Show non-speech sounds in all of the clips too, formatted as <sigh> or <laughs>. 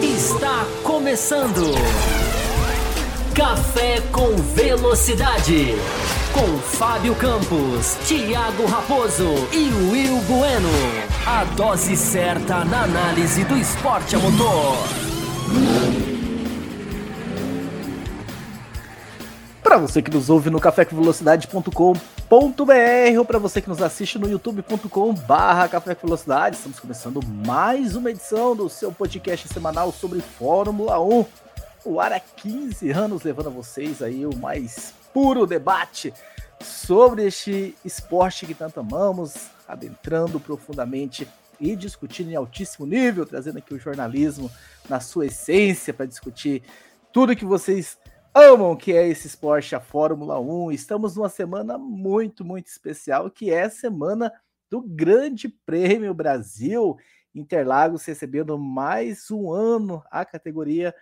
Está começando. Café com Velocidade. Com Fábio Campos, Thiago Raposo e Will Bueno. A dose certa na análise do esporte a motor. Para você que nos ouve no cafécomvelocidade.com.br ou para você que nos assiste no youtube.com barra Café com Velocidade, estamos começando mais uma edição do seu podcast semanal sobre Fórmula 1 o ar há 15 anos, levando a vocês aí o mais puro debate sobre este esporte que tanto amamos, adentrando profundamente e discutindo em altíssimo nível, trazendo aqui o jornalismo na sua essência para discutir tudo que vocês amam, que é esse esporte, a Fórmula 1. Estamos numa semana muito, muito especial, que é a semana do Grande Prêmio Brasil. Interlagos recebendo mais um ano a categoria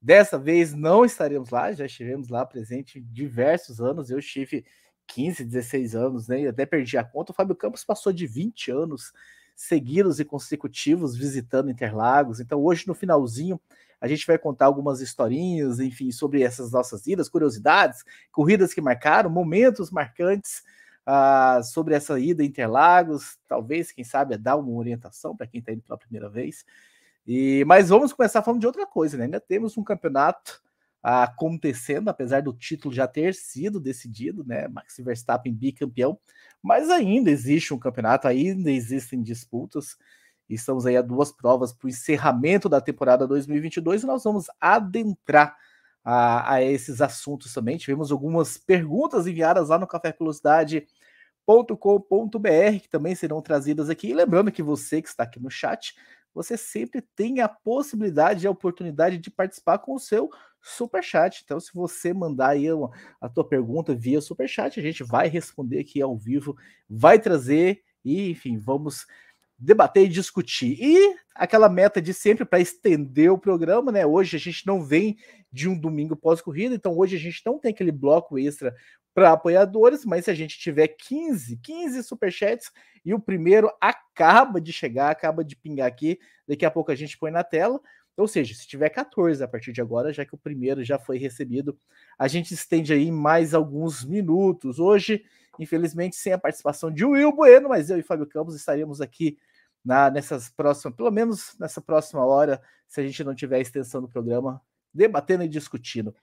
Dessa vez não estaremos lá, já estivemos lá presente diversos anos. Eu estive 15, 16 anos, né? Até perdi a conta. O Fábio Campos passou de 20 anos seguidos e consecutivos visitando Interlagos. Então, hoje, no finalzinho, a gente vai contar algumas historinhas, enfim, sobre essas nossas idas, curiosidades, corridas que marcaram, momentos marcantes uh, sobre essa ida Interlagos. Talvez, quem sabe, dar uma orientação para quem está indo pela primeira vez. E, mas vamos começar falando de outra coisa, né? Ainda temos um campeonato acontecendo, apesar do título já ter sido decidido, né? Max Verstappen bicampeão, mas ainda existe um campeonato, ainda existem disputas. Estamos aí a duas provas para o encerramento da temporada 2022 e nós vamos adentrar a, a, esses assuntos também. Tivemos algumas perguntas enviadas lá no cafévelocidade.com.br que também serão trazidas aqui. E lembrando que você que está aqui no chat você sempre tem a possibilidade e a oportunidade de participar com o seu super chat. Então, se você mandar aí a tua pergunta via super chat, a gente vai responder aqui ao vivo, vai trazer e, enfim, vamos debater e discutir. E aquela meta de sempre para estender o programa, né? Hoje a gente não vem de um domingo pós-corrida, então hoje a gente não tem aquele bloco extra para apoiadores, mas se a gente tiver 15, 15 superchats e o primeiro acaba de chegar, acaba de pingar aqui, daqui a pouco a gente põe na tela. Ou seja, se tiver 14 a partir de agora, já que o primeiro já foi recebido, a gente estende aí mais alguns minutos. Hoje, infelizmente, sem a participação de Will Bueno, mas eu e Fábio Campos estaremos aqui na, nessas próximas, pelo menos nessa próxima hora, se a gente não tiver extensão do programa, debatendo e discutindo.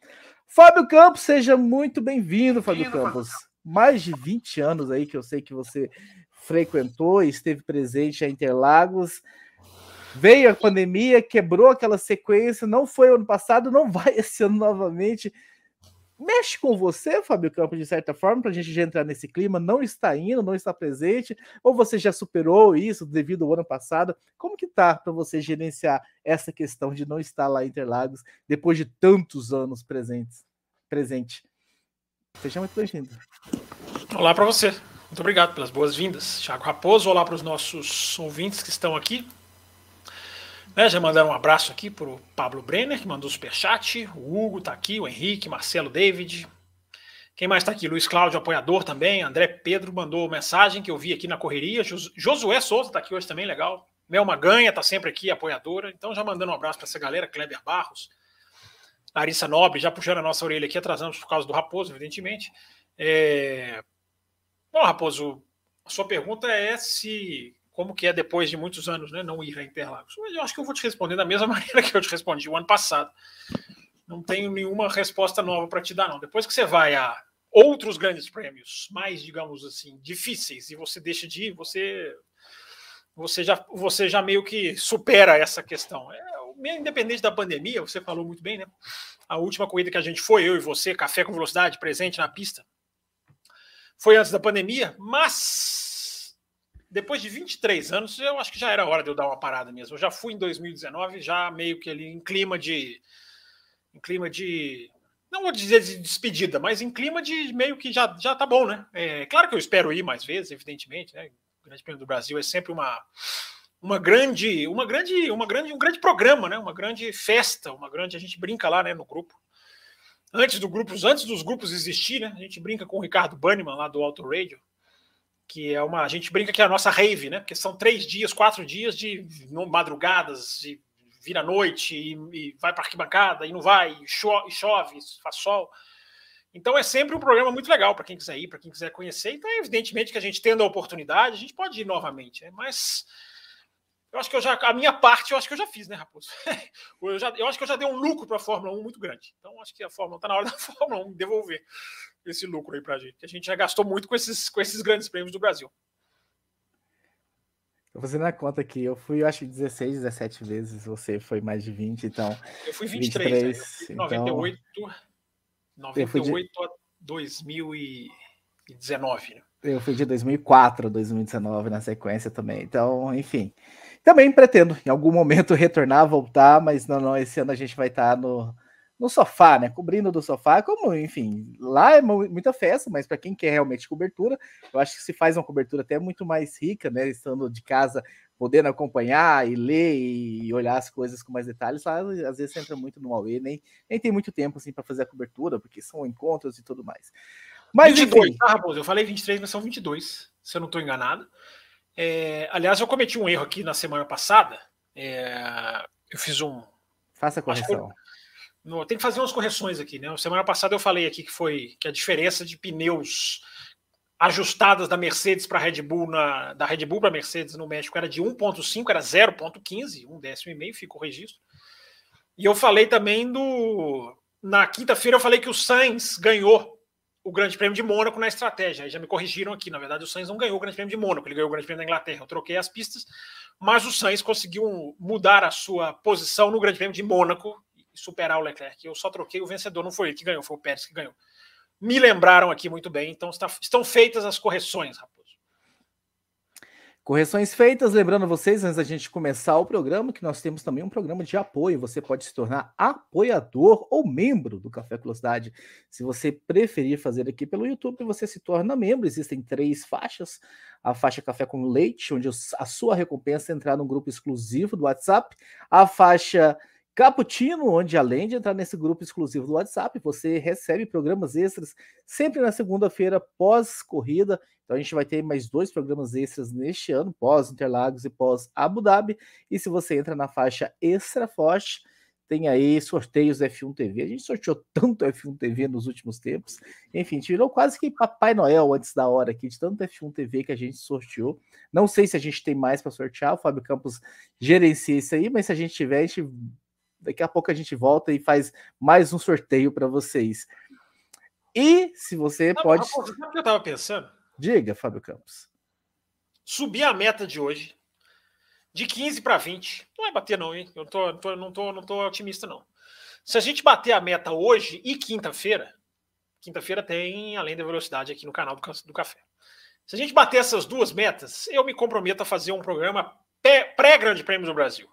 Fábio Campos, seja muito bem-vindo, Fábio Campos. Mais de 20 anos aí que eu sei que você frequentou e esteve presente a Interlagos. Veio a pandemia, quebrou aquela sequência, não foi ano passado, não vai esse ano novamente. Mexe com você, Fábio Campos, de certa forma, para a gente já entrar nesse clima, não está indo, não está presente, ou você já superou isso devido ao ano passado? Como que tá para você gerenciar essa questão de não estar lá em Interlagos depois de tantos anos presentes, presente? Seja muito bem-vindo. Olá para você. Muito obrigado pelas boas-vindas. Thiago Raposo, olá para os nossos ouvintes que estão aqui. Né, já mandaram um abraço aqui para o Pablo Brenner, que mandou superchat. O Hugo está aqui, o Henrique, Marcelo David. Quem mais está aqui? Luiz Cláudio, apoiador também. André Pedro mandou mensagem que eu vi aqui na correria. Josué Souza está aqui hoje também, legal. Mel Maganha está sempre aqui, apoiadora. Então, já mandando um abraço para essa galera. Kleber Barros, Larissa Nobre, já puxando a nossa orelha aqui, atrasamos por causa do Raposo, evidentemente. É... Bom, Raposo, a sua pergunta é se como que é depois de muitos anos, né, não ir a Interlagos. Eu acho que eu vou te responder da mesma <laughs> maneira que eu te respondi o ano passado. Não tenho nenhuma resposta nova para te dar, não. Depois que você vai a outros grandes prêmios, mais, digamos assim, difíceis, e você deixa de ir, você, você, já, você já meio que supera essa questão. É, independente da pandemia, você falou muito bem, né? A última corrida que a gente foi, eu e você, café com velocidade, presente na pista, foi antes da pandemia, mas depois de 23 anos, eu acho que já era hora de eu dar uma parada mesmo. Eu já fui em 2019, já meio que ali em clima de. Em clima de. Não vou dizer de despedida, mas em clima de meio que já, já tá bom, né? É, claro que eu espero ir mais vezes, evidentemente, né? O Grande Prêmio do Brasil é sempre uma, uma grande, uma grande, uma grande, um grande programa, né? Uma grande festa, uma grande. A gente brinca lá, né, no grupo. Antes do grupos, antes dos grupos existir, né? A gente brinca com o Ricardo Banniman lá do Auto Radio que é uma. A gente brinca que é a nossa rave, né? Porque são três dias, quatro dias de madrugadas, e vira noite, e, e vai para arquibancada, e não vai, e chove, e chove, faz sol. Então é sempre um programa muito legal para quem quiser ir, para quem quiser conhecer. Então, é evidentemente que a gente tendo a oportunidade, a gente pode ir novamente. Né? Mas eu acho que eu já, a minha parte, eu acho que eu já fiz, né, Raposo? <laughs> Eu, já, eu acho que eu já dei um lucro para a Fórmula 1 muito grande. Então, acho que a Fórmula está na hora da <laughs> Fórmula 1 devolver esse lucro aí para a gente. A gente já gastou muito com esses, com esses grandes prêmios do Brasil. Tô fazendo a conta aqui. Eu fui, eu acho, 16, 17 vezes. Você foi mais de 20, então. Eu fui 23. 23 né? eu fui 98, então... 98 de... a 2019, né? Eu fui de 2004 a 2019 na sequência também. Então, enfim. Também pretendo em algum momento retornar, voltar, mas não, não, esse ano a gente vai estar no, no sofá, né? Cobrindo do sofá, como, enfim, lá é muita festa, mas para quem quer realmente cobertura, eu acho que se faz uma cobertura até muito mais rica, né? Estando de casa, podendo acompanhar e ler e olhar as coisas com mais detalhes, lá às vezes entra muito no Huawei, nem, nem tem muito tempo assim para fazer a cobertura, porque são encontros e tudo mais. Mas 22, enfim. tá, Raposo? Eu falei 23, mas são 22, se eu não estou enganado. É, aliás, eu cometi um erro aqui na semana passada. É, eu fiz um. Faça a correção. No, tem que fazer umas correções aqui, né? Semana passada eu falei aqui que foi que a diferença de pneus ajustadas da Mercedes para Red Bull na da Red Bull para Mercedes no México era de 1.5, era 0.15, um décimo e meio, ficou o registro. E eu falei também do na quinta-feira eu falei que o Sainz ganhou o Grande Prêmio de Mônaco na estratégia. Aí já me corrigiram aqui. Na verdade, o Sainz não ganhou o Grande Prêmio de Mônaco, ele ganhou o Grande Prêmio da Inglaterra. Eu troquei as pistas, mas o Sainz conseguiu mudar a sua posição no Grande Prêmio de Mônaco e superar o Leclerc. Eu só troquei o vencedor, não foi ele que ganhou, foi o Pérez que ganhou. Me lembraram aqui muito bem, então está, estão feitas as correções, Raposo. Correções feitas, lembrando vocês, antes da gente começar o programa, que nós temos também um programa de apoio. Você pode se tornar apoiador ou membro do Café Velocidade. Se você preferir fazer aqui pelo YouTube, você se torna membro. Existem três faixas: a faixa Café com Leite, onde a sua recompensa é entrar no grupo exclusivo do WhatsApp, a faixa Caputino, onde além de entrar nesse grupo exclusivo do WhatsApp, você recebe programas extras sempre na segunda-feira pós-corrida. Então a gente vai ter mais dois programas extras neste ano, pós Interlagos e pós Abu Dhabi. E se você entra na faixa Extra Forte, tem aí sorteios F1 TV. A gente sorteou <laughs> tanto F1 TV nos últimos tempos. Enfim, tirou quase que Papai Noel antes da hora aqui, de tanto F1 TV que a gente sorteou. Não sei se a gente tem mais para sortear, o Fábio Campos gerencia isso aí, mas se a gente tiver, a gente Daqui a pouco a gente volta e faz mais um sorteio para vocês. E se você não, pode. Sabe o que eu estava pensando? Diga, Fábio Campos. Subir a meta de hoje de 15 para 20. Não é bater, não, hein? Eu tô, tô, não, tô, não tô otimista, não. Se a gente bater a meta hoje e quinta-feira, quinta-feira tem além da velocidade aqui no canal do, do Café. Se a gente bater essas duas metas, eu me comprometo a fazer um programa pré-Grande Prêmio do Brasil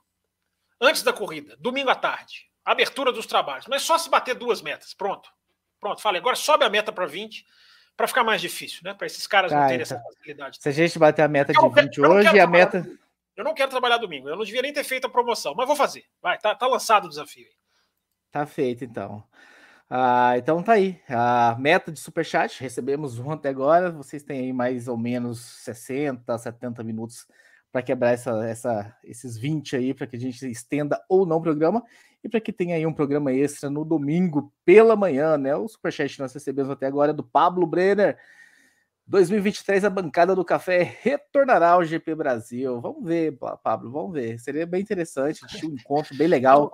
antes da corrida, domingo à tarde, abertura dos trabalhos, mas só se bater duas metas, pronto. Pronto, falei, agora sobe a meta para 20 para ficar mais difícil, né? Para esses caras tá, não terem então, essa facilidade. Se a gente bater a meta de 20 hoje, a meta. Eu não quero trabalhar domingo, eu não devia nem ter feito a promoção, mas vou fazer. Vai, tá, tá lançado o desafio. Tá feito, então. Ah, então tá aí. A meta de superchat, recebemos um até agora. Vocês têm aí mais ou menos 60, 70 minutos para quebrar essa, essa, esses 20 aí, para que a gente estenda ou não o programa, e para que tenha aí um programa extra no domingo pela manhã, né? O superchat que nós recebemos até agora é do Pablo Brenner. 2023 a bancada do café retornará ao GP Brasil. Vamos ver, Pablo, vamos ver. Seria bem interessante, um encontro bem legal.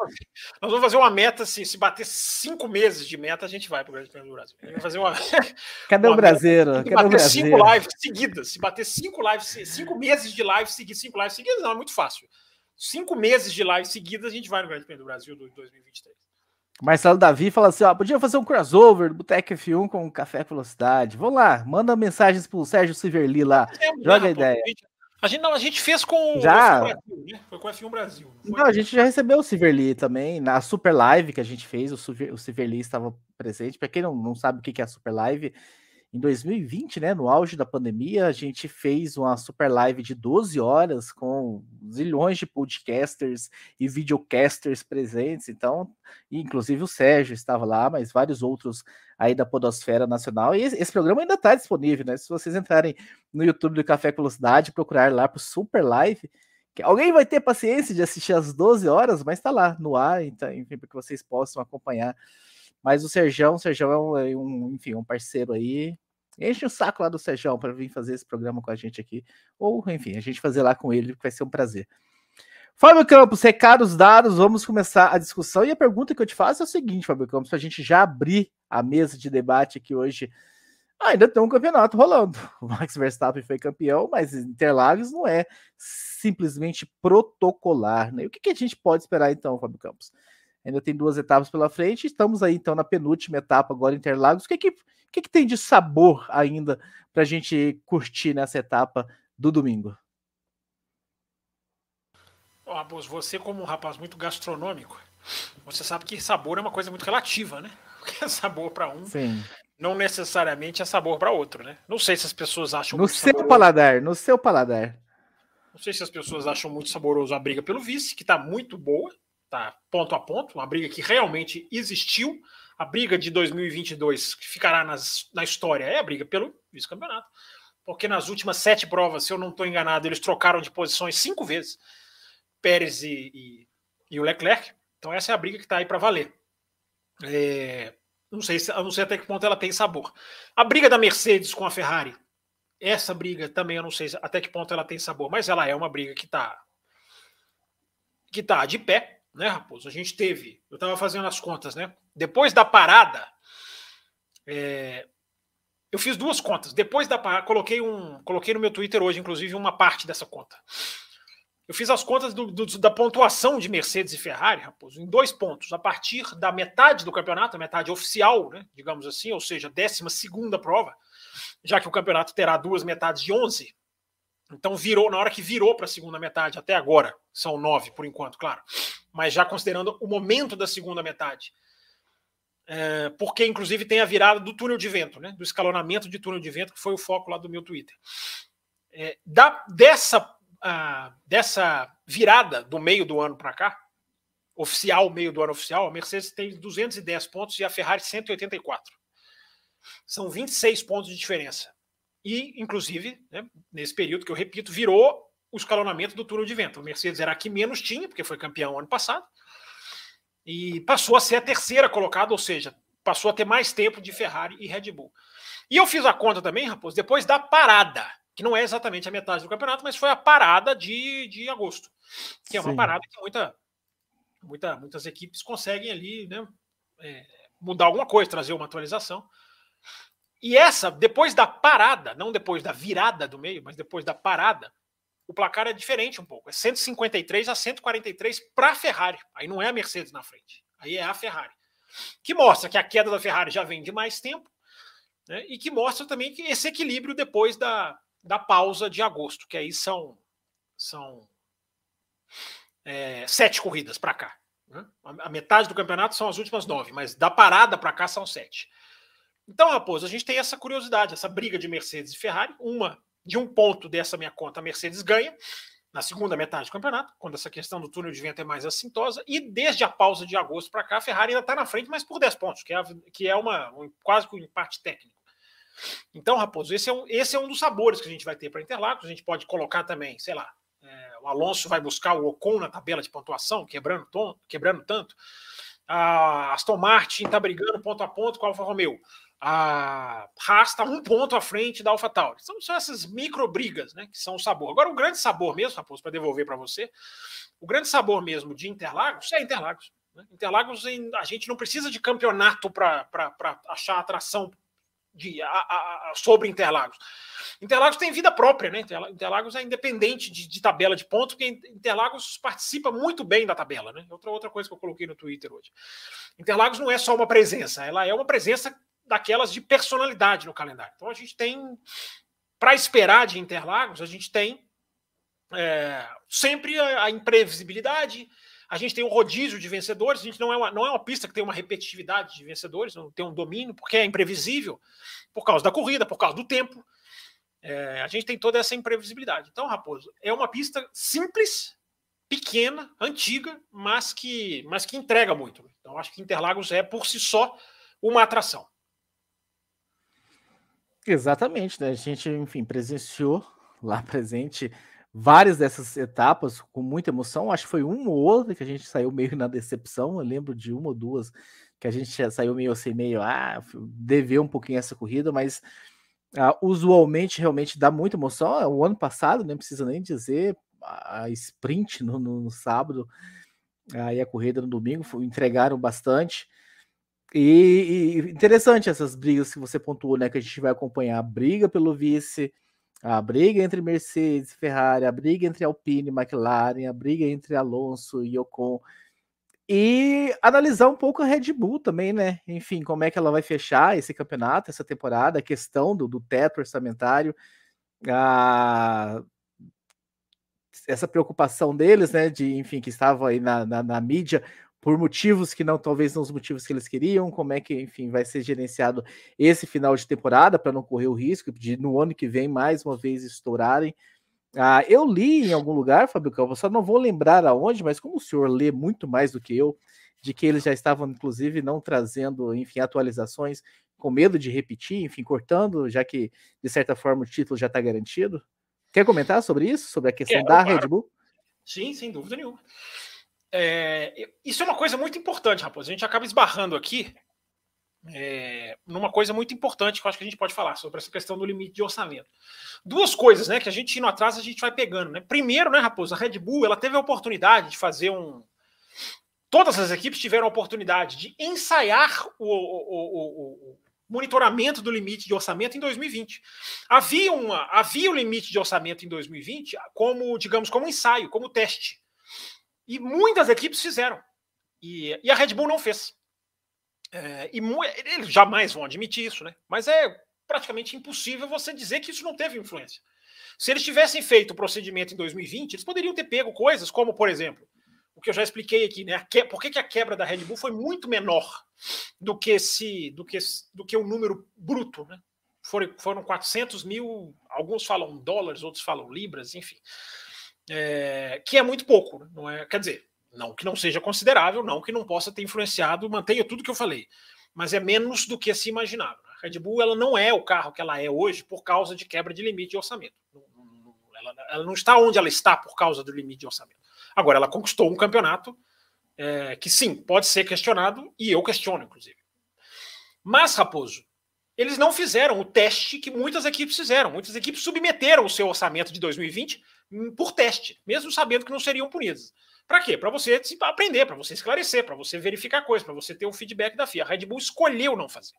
Nós vamos fazer uma meta, se, se bater cinco meses de meta, a gente vai para o Grande Prêmio do Brasil. Vamos fazer uma. <laughs> Cadê uma o brasileiro? Cadê bater o brasileiro? cinco lives seguidas. Se bater cinco lives, cinco meses de live seguidas, cinco lives seguidas, não, é muito fácil. Cinco meses de live seguidas, a gente vai no Grande Prêmio do Brasil do 2023. Marcelo Davi fala assim: ó, podia fazer um crossover do Boteco F1 com Café Velocidade. Vamos lá, manda mensagens pro Sérgio Siverli lá. É, Joga a ideia. A gente, não, a gente fez com já. o F1 Brasil, né? Foi com o F1 Brasil. Não, a gente já recebeu o Siverli também. Na Super Live que a gente fez, o, o Siverli estava presente. Para quem não, não sabe o que é a Super Live, em 2020, né, no auge da pandemia, a gente fez uma super live de 12 horas com zilhões de podcasters e videocasters presentes. Então, inclusive o Sérgio estava lá, mas vários outros aí da Podosfera Nacional. E esse, programa ainda está disponível, né? Se vocês entrarem no YouTube do Café Velocidade, procurar lá para Super Live, alguém vai ter paciência de assistir às 12 horas, mas está lá no ar, então, enfim, para que vocês possam acompanhar mas o Serjão, o Serjão é um, é um, enfim, um parceiro aí. Enche o saco lá do Serjão para vir fazer esse programa com a gente aqui. Ou, enfim, a gente fazer lá com ele, que vai ser um prazer. Fábio Campos, recados dados, vamos começar a discussão. E a pergunta que eu te faço é o seguinte, Fábio Campos, para a gente já abrir a mesa de debate aqui hoje. ainda tem um campeonato rolando. <laughs> O Max Verstappen foi campeão, mas Interlagos não é simplesmente protocolar. Né? O que, que a gente pode esperar então, Fábio Campos? Ainda tem duas etapas pela frente. Estamos aí então na penúltima etapa agora Interlagos. O que que, que, que tem de sabor ainda para a gente curtir nessa etapa do domingo? Oh, você como um rapaz muito gastronômico, você sabe que sabor é uma coisa muito relativa, né? <laughs> Porque é sabor para um, Sim. não necessariamente é sabor para outro, né? Não sei se as pessoas acham no seu saboroso. paladar, no seu paladar. Não sei se as pessoas acham muito saboroso a briga pelo vice, que está muito boa, tá ponto a ponto, uma briga que realmente existiu. A briga de 2022 que ficará nas, na história é a briga pelo vice-campeonato, porque nas últimas sete provas, se eu não estou enganado, eles trocaram de posições cinco vezes, Pérez e, e, e o Leclerc. Então essa é a briga que está aí para valer. É, não sei, se, não sei até que ponto ela tem sabor. A briga da Mercedes com a Ferrari, essa briga também eu não sei até que ponto ela tem sabor, mas ela é uma briga que está que tá de pé né, Raposo? A gente teve, eu estava fazendo as contas, né? Depois da parada, é, eu fiz duas contas. Depois da parada, coloquei, um, coloquei no meu Twitter hoje, inclusive, uma parte dessa conta. Eu fiz as contas do, do, da pontuação de Mercedes e Ferrari, Raposo, em dois pontos. A partir da metade do campeonato, a metade oficial, né, digamos assim, ou seja, décima segunda prova, já que o campeonato terá duas metades de 11, então virou, na hora que virou para a segunda metade, até agora, são nove por enquanto, claro, mas já considerando o momento da segunda metade. É, porque, inclusive, tem a virada do túnel de vento, né? Do escalonamento de túnel de vento, que foi o foco lá do meu Twitter. É, da, dessa, dessa virada do meio do ano para cá, oficial, meio do ano oficial, a Mercedes tem 210 pontos e a Ferrari 184. São 26 pontos de diferença. E, inclusive, né, nesse período que eu repito, virou o escalonamento do túnel de vento. O Mercedes era a que menos tinha, porque foi campeão ano passado, e passou a ser a terceira colocada, ou seja, passou a ter mais tempo de Ferrari e Red Bull. E eu fiz a conta também, Raposo, depois da parada, que não é exatamente a metade do campeonato, mas foi a parada de, de agosto, que é uma Sim. parada que muita, muita, muitas equipes conseguem ali né, é, mudar alguma coisa, trazer uma atualização. E essa, depois da parada, não depois da virada do meio, mas depois da parada, o placar é diferente um pouco. É 153 a 143 para a Ferrari. Aí não é a Mercedes na frente. Aí é a Ferrari. Que mostra que a queda da Ferrari já vem de mais tempo. Né? E que mostra também que esse equilíbrio depois da, da pausa de agosto, que aí são, são é, sete corridas para cá. Né? A metade do campeonato são as últimas nove, mas da parada para cá são sete. Então, Raposo, a gente tem essa curiosidade, essa briga de Mercedes e Ferrari. Uma, de um ponto dessa minha conta, a Mercedes ganha na segunda metade do campeonato, quando essa questão do túnel de vento é mais assintosa. E desde a pausa de agosto para cá, a Ferrari ainda está na frente, mas por 10 pontos, que é, que é uma, um, quase que um empate técnico. Então, Raposo, esse é, um, esse é um dos sabores que a gente vai ter para Interlagos. A gente pode colocar também, sei lá, é, o Alonso vai buscar o Ocon na tabela de pontuação, quebrando, tom, quebrando tanto. A Aston Martin está brigando ponto a ponto com a Alfa Romeo a Haas está um ponto à frente da AlphaTauri. São, são essas micro brigas, né, que são o sabor. Agora, o grande sabor mesmo, Raposo, para devolver para você, o grande sabor mesmo de Interlagos é Interlagos. Né? Interlagos, a gente não precisa de campeonato para achar atração de, a, a, sobre Interlagos. Interlagos tem vida própria, né? Interlagos é independente de, de, tabela de pontos, porque Interlagos participa muito bem da tabela, né? Outra, outra coisa que eu coloquei no Twitter hoje. Interlagos não é só uma presença, ela é uma presença daquelas de personalidade no calendário. Então a gente tem, para esperar de Interlagos, a gente tem é, sempre a, a, imprevisibilidade, A gente tem um rodízio de vencedores, a gente não é uma, não é uma pista que tem uma repetitividade de vencedores, não tem um domínio, porque é imprevisível, por causa da corrida, por causa do tempo. É, a gente tem toda essa imprevisibilidade. Então, Raposo, é uma pista simples, pequena, antiga, mas que, mas que entrega muito. Então, acho que Interlagos é, por si só, uma atração. Exatamente, né? A gente, enfim, presenciou lá <laughs> presente várias dessas etapas com muita emoção. Acho que foi uma ou outra que a gente saiu meio na decepção. Eu lembro de uma ou duas que a gente saiu meio assim, meio, ah, deveu um pouquinho essa corrida, mas Uh, usualmente realmente dá muita emoção. É, o ano passado, nem precisa nem dizer, a sprint no, no, no sábado aí a corrida no domingo entregaram bastante. E, e, interessante essas brigas que você pontuou, né? Que a gente vai acompanhar a briga pelo vice, a briga entre Mercedes e Ferrari, a briga entre Alpine e McLaren, a briga entre Alonso e Ocon e analisar um pouco a Red Bull também, né? Enfim, como é que ela vai fechar esse campeonato, essa temporada, a questão do, do teto orçamentário, a... essa preocupação deles, né? De, enfim, que estava aí na, na, na, mídia por motivos que não, talvez não os motivos que eles queriam, como é que, enfim, vai ser gerenciado esse final de temporada para não correr o risco de no ano que vem mais uma vez estourarem. Ah, eu li em algum lugar, Fábio Calvo, só não vou lembrar aonde, mas como o senhor lê muito mais do que eu, de que eles já estavam, inclusive, não trazendo, enfim, atualizações, com medo de repetir, enfim, cortando, já que, de certa forma, o título já está garantido. Quer comentar sobre isso, sobre a questão da Red Bull? Sim, sem dúvida nenhuma. É, isso é uma coisa muito importante, Raposo. A gente acaba esbarrando aqui é, numa coisa muito importante que eu acho que a gente pode falar sobre essa questão do limite de orçamento. Duas coisas, né, que a gente indo atrás a gente vai pegando, né? Primeiro, né, Raposo, a Red Bull, ela teve a oportunidade de fazer um todas as equipes tiveram a oportunidade de ensaiar o, o, o, o monitoramento do limite de orçamento em 2020. Havia, uma, havia o limite de orçamento em 2020 como, digamos, como ensaio, como teste. E muitas equipes fizeram. E, e a Red Bull não fez. É, e eles jamais vão admitir isso, né? Mas é praticamente impossível você dizer que isso não teve influência. Se eles tivessem feito o procedimento em 2020, eles poderiam ter pego coisas como, por exemplo, o que eu já expliquei aqui, né? Que, por que, que a quebra da Red Bull foi muito menor do que esse, do que, do que o número bruto, né? Foram, foram 400 mil, alguns falam dólares, outros falam libras, enfim, é, que é muito pouco, né? não é? Quer dizer, não que não seja considerável, não que não possa ter influenciado, mantenha tudo que eu falei, mas é menos do que se imaginava. A Red Bull ela não é o carro que ela é hoje por causa de quebra de limite de orçamento. Ela, ela não está onde ela está por causa do limite de orçamento. Agora, ela conquistou um campeonato é, que sim, pode ser questionado, e eu questiono, inclusive. Mas, Raposo, eles não fizeram o teste que muitas equipes fizeram. Muitas equipes submeteram o seu orçamento de 2020 por teste, mesmo sabendo que não seriam punidas. Para quê? Para você aprender, para você esclarecer, para você verificar coisas, para você ter um feedback da FIA. A Red Bull escolheu não fazer.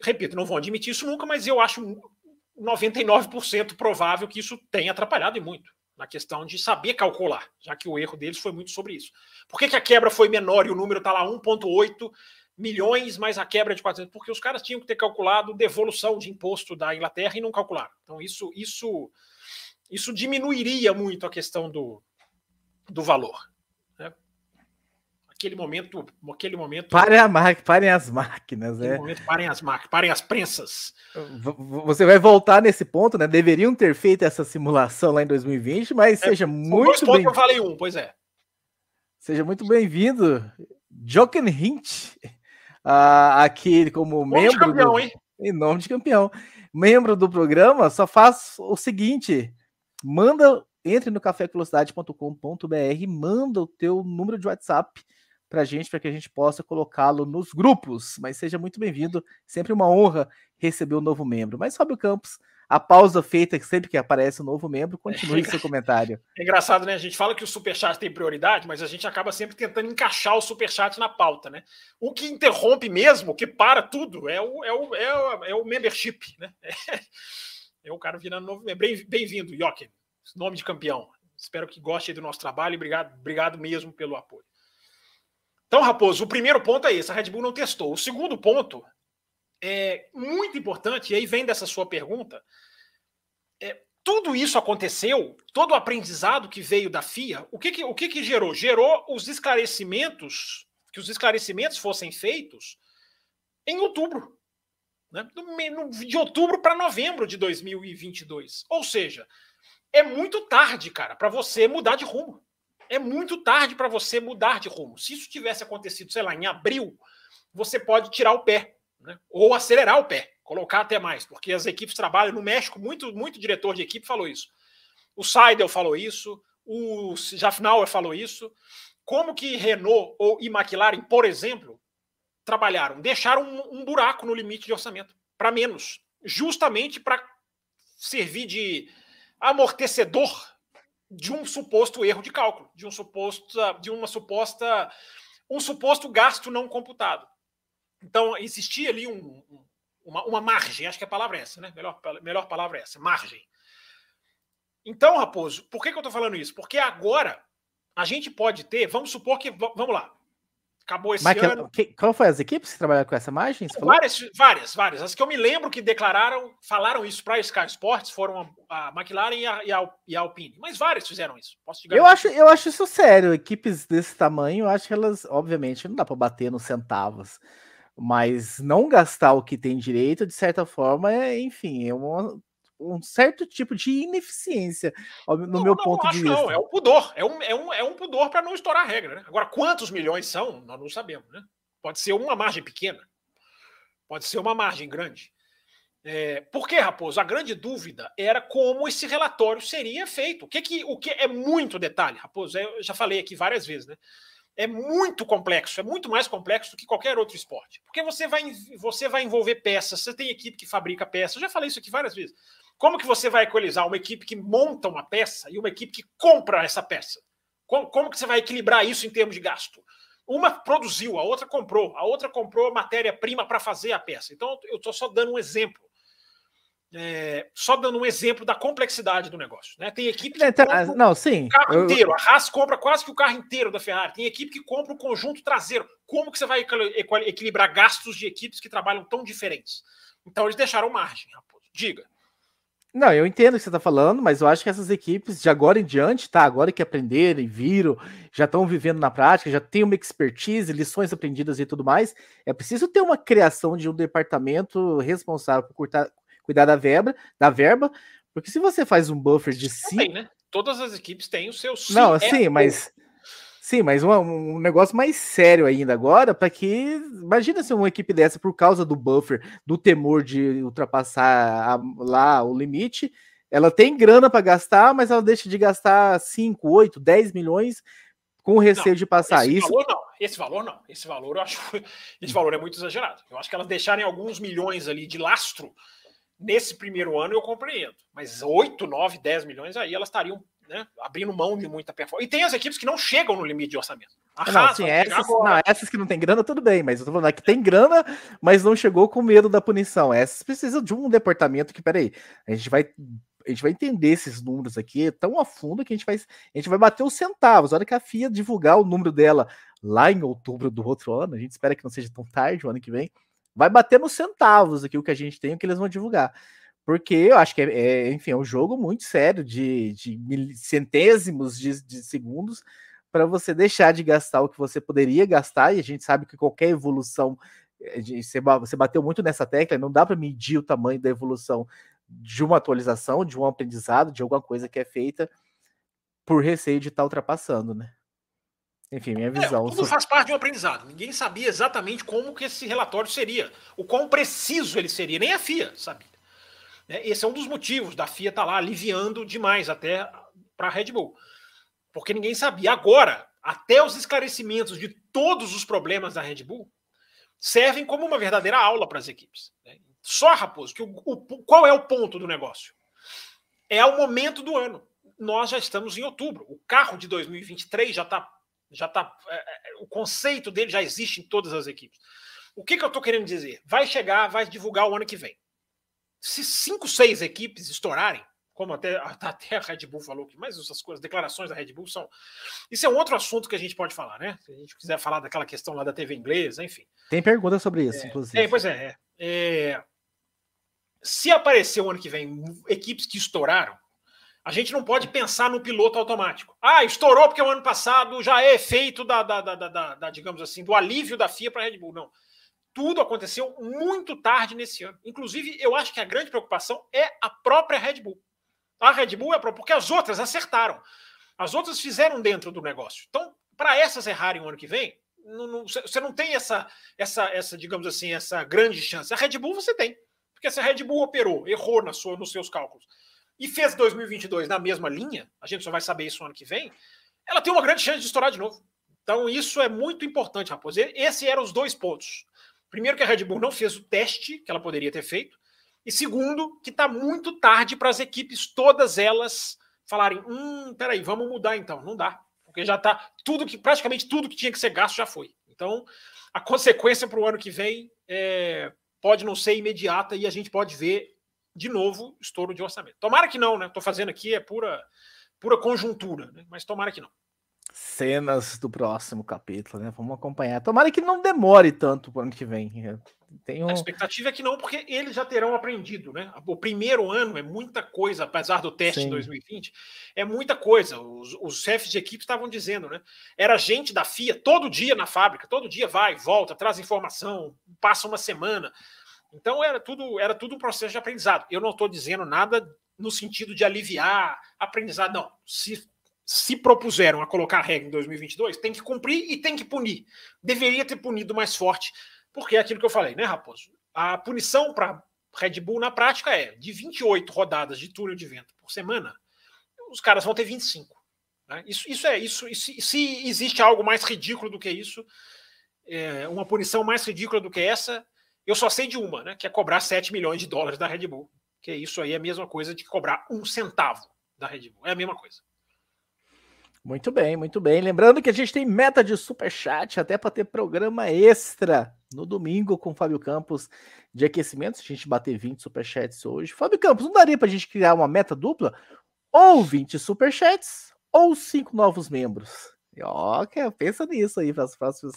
Repito, não vão admitir isso nunca, mas eu acho 99% provável que isso tenha atrapalhado e muito na questão de saber calcular, já que o erro deles foi muito sobre isso. Por que, que a quebra foi menor e o número está lá 1,8 milhões, mais a quebra de 400? Porque os caras tinham que ter calculado devolução de imposto da Inglaterra e não calcularam. Então, isso, isso, isso diminuiria muito a questão do, do valor. Né? Aquele momento, aquele momento. Parem, a máquina, parem as máquinas, né? Momento, parem as máquinas, parem as prensas. Você vai voltar nesse ponto, né? Deveriam ter feito essa simulação lá em 2020, mas é, seja muito bem. Eu falei um, pois é. Seja muito bem-vindo, Jochen Hint, uh, aqui como nome membro. De campeão, do... hein? Em nome de campeão. Membro do programa, só faz o seguinte: manda entre no cafévelocidade.com.br, manda o teu número de WhatsApp para a gente, para que a gente possa colocá-lo nos grupos. Mas seja muito bem-vindo, sempre uma honra receber um novo membro. Mas Fábio Campos, a pausa feita sempre que aparece um novo membro, continue é, seu <laughs> comentário. É engraçado, né? A gente fala que o superchat tem prioridade, mas a gente acaba sempre tentando encaixar o superchat na pauta, né? O que interrompe mesmo, o que para tudo, é o, é o, é o, é o membership, né? É, <laughs> é o cara virando novo. Bem-vindo, Jochen nome de campeão. Espero que gostem do nosso trabalho obrigado, obrigado mesmo pelo apoio. Então, Raposo, o primeiro ponto é esse: a Red Bull não testou. O segundo ponto é muito importante, e aí vem dessa sua pergunta. É, tudo isso aconteceu, todo o aprendizado que veio da FIA, o que, que o que, que gerou? Gerou os esclarecimentos, que os esclarecimentos fossem feitos em outubro. Né? De outubro para novembro de 2022. Ou seja, é muito tarde, cara, para você mudar de rumo. É muito tarde para você mudar de rumo. Se isso tivesse acontecido, sei lá, em abril, você pode tirar o pé, né? ou acelerar o pé, colocar até mais, porque as equipes trabalham no México, muito, muito diretor de equipe falou isso. O Seidel falou isso, o Jafnauer falou isso. Como que Renault ou e McLaren, por exemplo, trabalharam? Deixaram um, um buraco no limite de orçamento para menos, justamente para servir de amortecedor de um suposto erro de cálculo, de um suposto, de uma suposta, um suposto gasto não computado. Então existia ali um, uma, uma, margem, acho que a palavra é essa, né? Melhor, melhor palavra é essa, margem. Então, Raposo, por que, que eu estou falando isso? Porque agora a gente pode ter, vamos supor que, vamos lá, Acabou esse Michael, ano. Que, qual foi as equipes que trabalharam com essa margem? Várias, várias, várias. As que eu me lembro que declararam, falaram isso para a Sky Sports foram a, a McLaren e a, e, a, e a, Alpine. Mas várias fizeram isso. Posso te eu acho, eu acho isso sério. Equipes desse tamanho, eu acho que elas, obviamente, não dá para bater nos centavos. Mas não gastar o que tem direito, de certa forma, é, enfim, é uma, um certo tipo de ineficiência, no não, meu não, ponto de vista. Não, é um pudor, é um, é um, é um pudor para não estourar a regra. Né? Agora, quantos milhões são, nós não sabemos. Né? Pode ser uma margem pequena, pode ser uma margem grande. É, por que, Raposo? A grande dúvida era como esse relatório seria feito. O que, que, o que é muito detalhe, Raposo? Eu já falei aqui várias vezes, né? É muito complexo, é muito mais complexo do que qualquer outro esporte. Porque você vai, você vai envolver peças, você tem equipe que fabrica peças. Eu já falei isso aqui várias vezes. Como que você vai equalizar uma equipe que monta uma peça e uma equipe que compra essa peça? Como, como que você vai equilibrar isso em termos de gasto? Uma produziu, a outra comprou, a outra comprou matéria-prima para fazer a peça. Então, eu estou só dando um exemplo. É, só dando um exemplo da complexidade do negócio. Né? Tem equipe que então, compra não, sim. o carro eu... inteiro. A Haas compra quase que o carro inteiro da Ferrari. Tem equipe que compra o conjunto traseiro. Como que você vai equilibrar gastos de equipes que trabalham tão diferentes? Então, eles deixaram margem, Raposo. Diga. Não, eu entendo o que você está falando, mas eu acho que essas equipes, de agora em diante, tá? Agora que aprenderam e viram, já estão vivendo na prática, já tem uma expertise, lições aprendidas e tudo mais. É preciso ter uma criação de um departamento responsável por curtar, cuidar da verba, da verba, porque se você faz um buffer de cinco. né? Todas as equipes têm o seu Não, sim, mas. Sim, mas um, um, negócio mais sério ainda agora, para que. Imagina se uma equipe dessa, por causa do buffer, do temor de ultrapassar a, lá o limite, ela tem grana para gastar, mas ela deixa de gastar 5, 8, 10 milhões com receio não, de passar esse isso. Valor não, esse valor não. Esse valor eu acho. <laughs> Esse valor é muito exagerado. Eu acho que elas deixarem alguns milhões ali de lastro nesse primeiro ano eu compreendo. Mas 8, 9, 10 milhões aí elas estariam né, abrindo mão de muita performance. E tem as equipes que não chegam no limite de orçamento. Não, sim, essas, não, essas, que não tem grana, tudo bem, mas eu tô falando que tem grana, mas não chegou com medo da punição. Essas precisam de um departamento que, peraí, a gente vai. A gente vai entender esses números aqui tão a fundo que a gente vai, a gente vai bater os centavos. A hora que a FIA divulgar o número dela lá em outubro do outro ano, a gente espera que não seja tão tarde o ano que vem, vai bater nos centavos aqui o que a gente tem, o que eles vão divulgar porque eu acho que é, é, enfim, é um jogo muito sério de, de centésimos de, de segundos para você deixar de gastar o que você poderia gastar, e a gente sabe que qualquer evolução, eh, você bateu muito nessa tecla, não dá para medir o tamanho da evolução de uma atualização, de um aprendizado, de alguma coisa que é feita por receio de estar tá ultrapassando, né? Enfim, minha é, visão. É, tudo faz parte de um aprendizado. Ninguém sabia exatamente como que esse relatório seria, o quão preciso ele seria, nem a FIA sabia. Né? Esse é um dos motivos da FIA estar tá lá aliviando demais até para a Red Bull. Porque ninguém sabia. Agora, até os esclarecimentos de todos os problemas da Red Bull servem como uma verdadeira aula para as equipes. Né? Só, Raposo, que o, o, qual é o ponto do negócio? É o momento do ano. Nós já estamos em outubro. O carro de 2023 já está. Já tá, é, é, o conceito dele já existe em todas as equipes. O que, que eu estou querendo dizer? Vai chegar, vai divulgar o ano que vem se cinco, seis equipes estourarem, como até, <laughs> até a Red Bull falou que, mas essas coisas, declarações da Red Bull são. Isso é um outro assunto que a gente pode falar, né? Se a gente quiser falar daquela questão lá da TV inglesa, enfim. Tem pergunta sobre isso, é, inclusive. É, pois é, é, é. Se aparecer o ano que vem equipes que estouraram, A gente não pode pensar no piloto automático. Ah, estourou porque o ano passado já é efeito da, da, da, da, da digamos assim, do alívio da FIA para a Red Bull. Não. Tudo aconteceu muito tarde nesse ano. Inclusive, eu acho que a grande preocupação é a própria Red Bull. A Red Bull é porque as outras acertaram. As outras fizeram dentro do negócio. Então, para essas errarem o ano que vem, não, não, você não tem essa, essa, essa, digamos assim, essa grande chance. A Red Bull você tem. Porque se a Red Bull operou, errou na sua, nos seus cálculos e fez 2022 na mesma linha, a gente só vai saber isso ano que vem, ela tem uma grande chance de estourar de novo. Então, isso é muito importante, Raposo. Esses eram os dois pontos. Primeiro, que a Red Bull não fez o teste que ela poderia ter feito. E segundo, que está muito tarde para as equipes, todas elas, falarem: hum, peraí, vamos mudar então. Não dá. Porque já está tudo que, praticamente tudo que tinha que ser gasto já foi. Então, a consequência para o ano que vem é, pode não ser imediata e a gente pode ver de novo estouro de orçamento. Tomara que não, né? Estou fazendo aqui é pura pura conjuntura, né? Mas tomara que não. Cenas do próximo capítulo, né? Vamos acompanhar. Tomara que não demore tanto para o ano que vem. Tenho... A expectativa é que não, porque eles já terão aprendido, né? O primeiro ano é muita coisa, apesar do teste Sim. de 2020, é muita coisa. Os, os chefes de equipe estavam dizendo, né? Era gente da FIA todo dia na fábrica, todo dia vai, volta, traz informação, passa uma semana. Então era tudo, era tudo um processo de aprendizado. Eu não estou dizendo nada no sentido de aliviar aprendizado, não. Se, se propuseram a colocar a regra em 2022, tem que cumprir e tem que punir. Deveria ter punido mais forte, porque é aquilo que eu falei, né, Raposo? A punição para Red Bull na prática é de 28 rodadas de túnel de vento por semana, os caras vão ter 25. Né? Isso, isso é isso. Se, se existe algo mais ridículo do que isso, é, uma punição mais ridícula do que essa, eu só sei de uma, né? Que é cobrar 7 milhões de dólares da Red Bull. Que isso aí é a mesma coisa de cobrar um centavo da Red Bull. É a mesma coisa. Muito bem, muito bem. Lembrando que a gente tem meta de super chat até para ter programa extra no domingo com o Fábio Campos de aquecimento. Se a gente bater 20 superchats hoje. Fábio Campos, não daria para a gente criar uma meta dupla? Ou 20 superchats ou 5 novos membros? Ó, que pensa nisso aí para as próximas,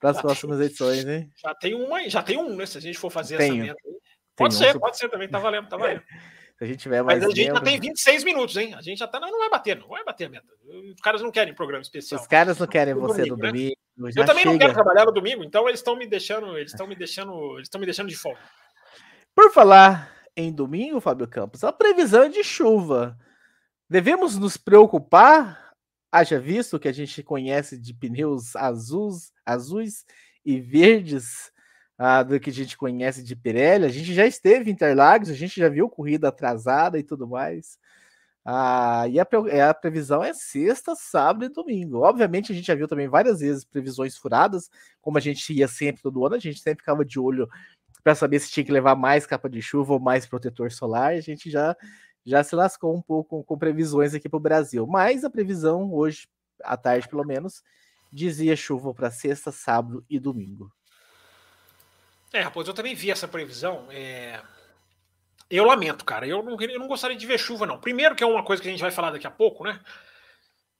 para as próximas edições, hein? Já tem uma, já tem um, né? Se a gente for fazer Tenho. essa meta aí. Pode ser, pode ser também, tá valendo, tá valendo. <laughs> Se a gente tiver mais. Mas a gente já tem 26 minutos, hein? A gente já tá. Não, não vai bater, não vai bater a meta. Os caras não querem programa especial. Os caras não querem no você domingo, no domingo. Né? Eu também chega. não quero trabalhar no domingo, então eles estão me deixando, eles estão me deixando, eles estão me deixando de fome. Por falar em domingo, Fábio Campos, a previsão é de chuva. Devemos nos preocupar Haja visto que a gente conhece de pneus azuis, azuis e verdes ah, do que a gente conhece de Pirelli. A gente já esteve em Interlagos, a gente já viu corrida atrasada e tudo mais. Ah, e a, é, a, previsão é sexta, sábado e domingo. Obviamente, a gente já viu também várias vezes previsões furadas, como a gente ia sempre todo ano, a gente sempre ficava de olho para saber se tinha que levar mais capa de chuva ou mais protetor solar. A gente já já se lascou um pouco com previsões aqui para o Brasil. Mas a previsão hoje, à tarde pelo menos, dizia chuva para sexta, sábado e domingo. É, rapaz, eu também vi essa previsão. É... Eu lamento, cara. Eu não, eu não gostaria de ver chuva, não. Primeiro, que é uma coisa que a gente vai falar daqui a pouco, né?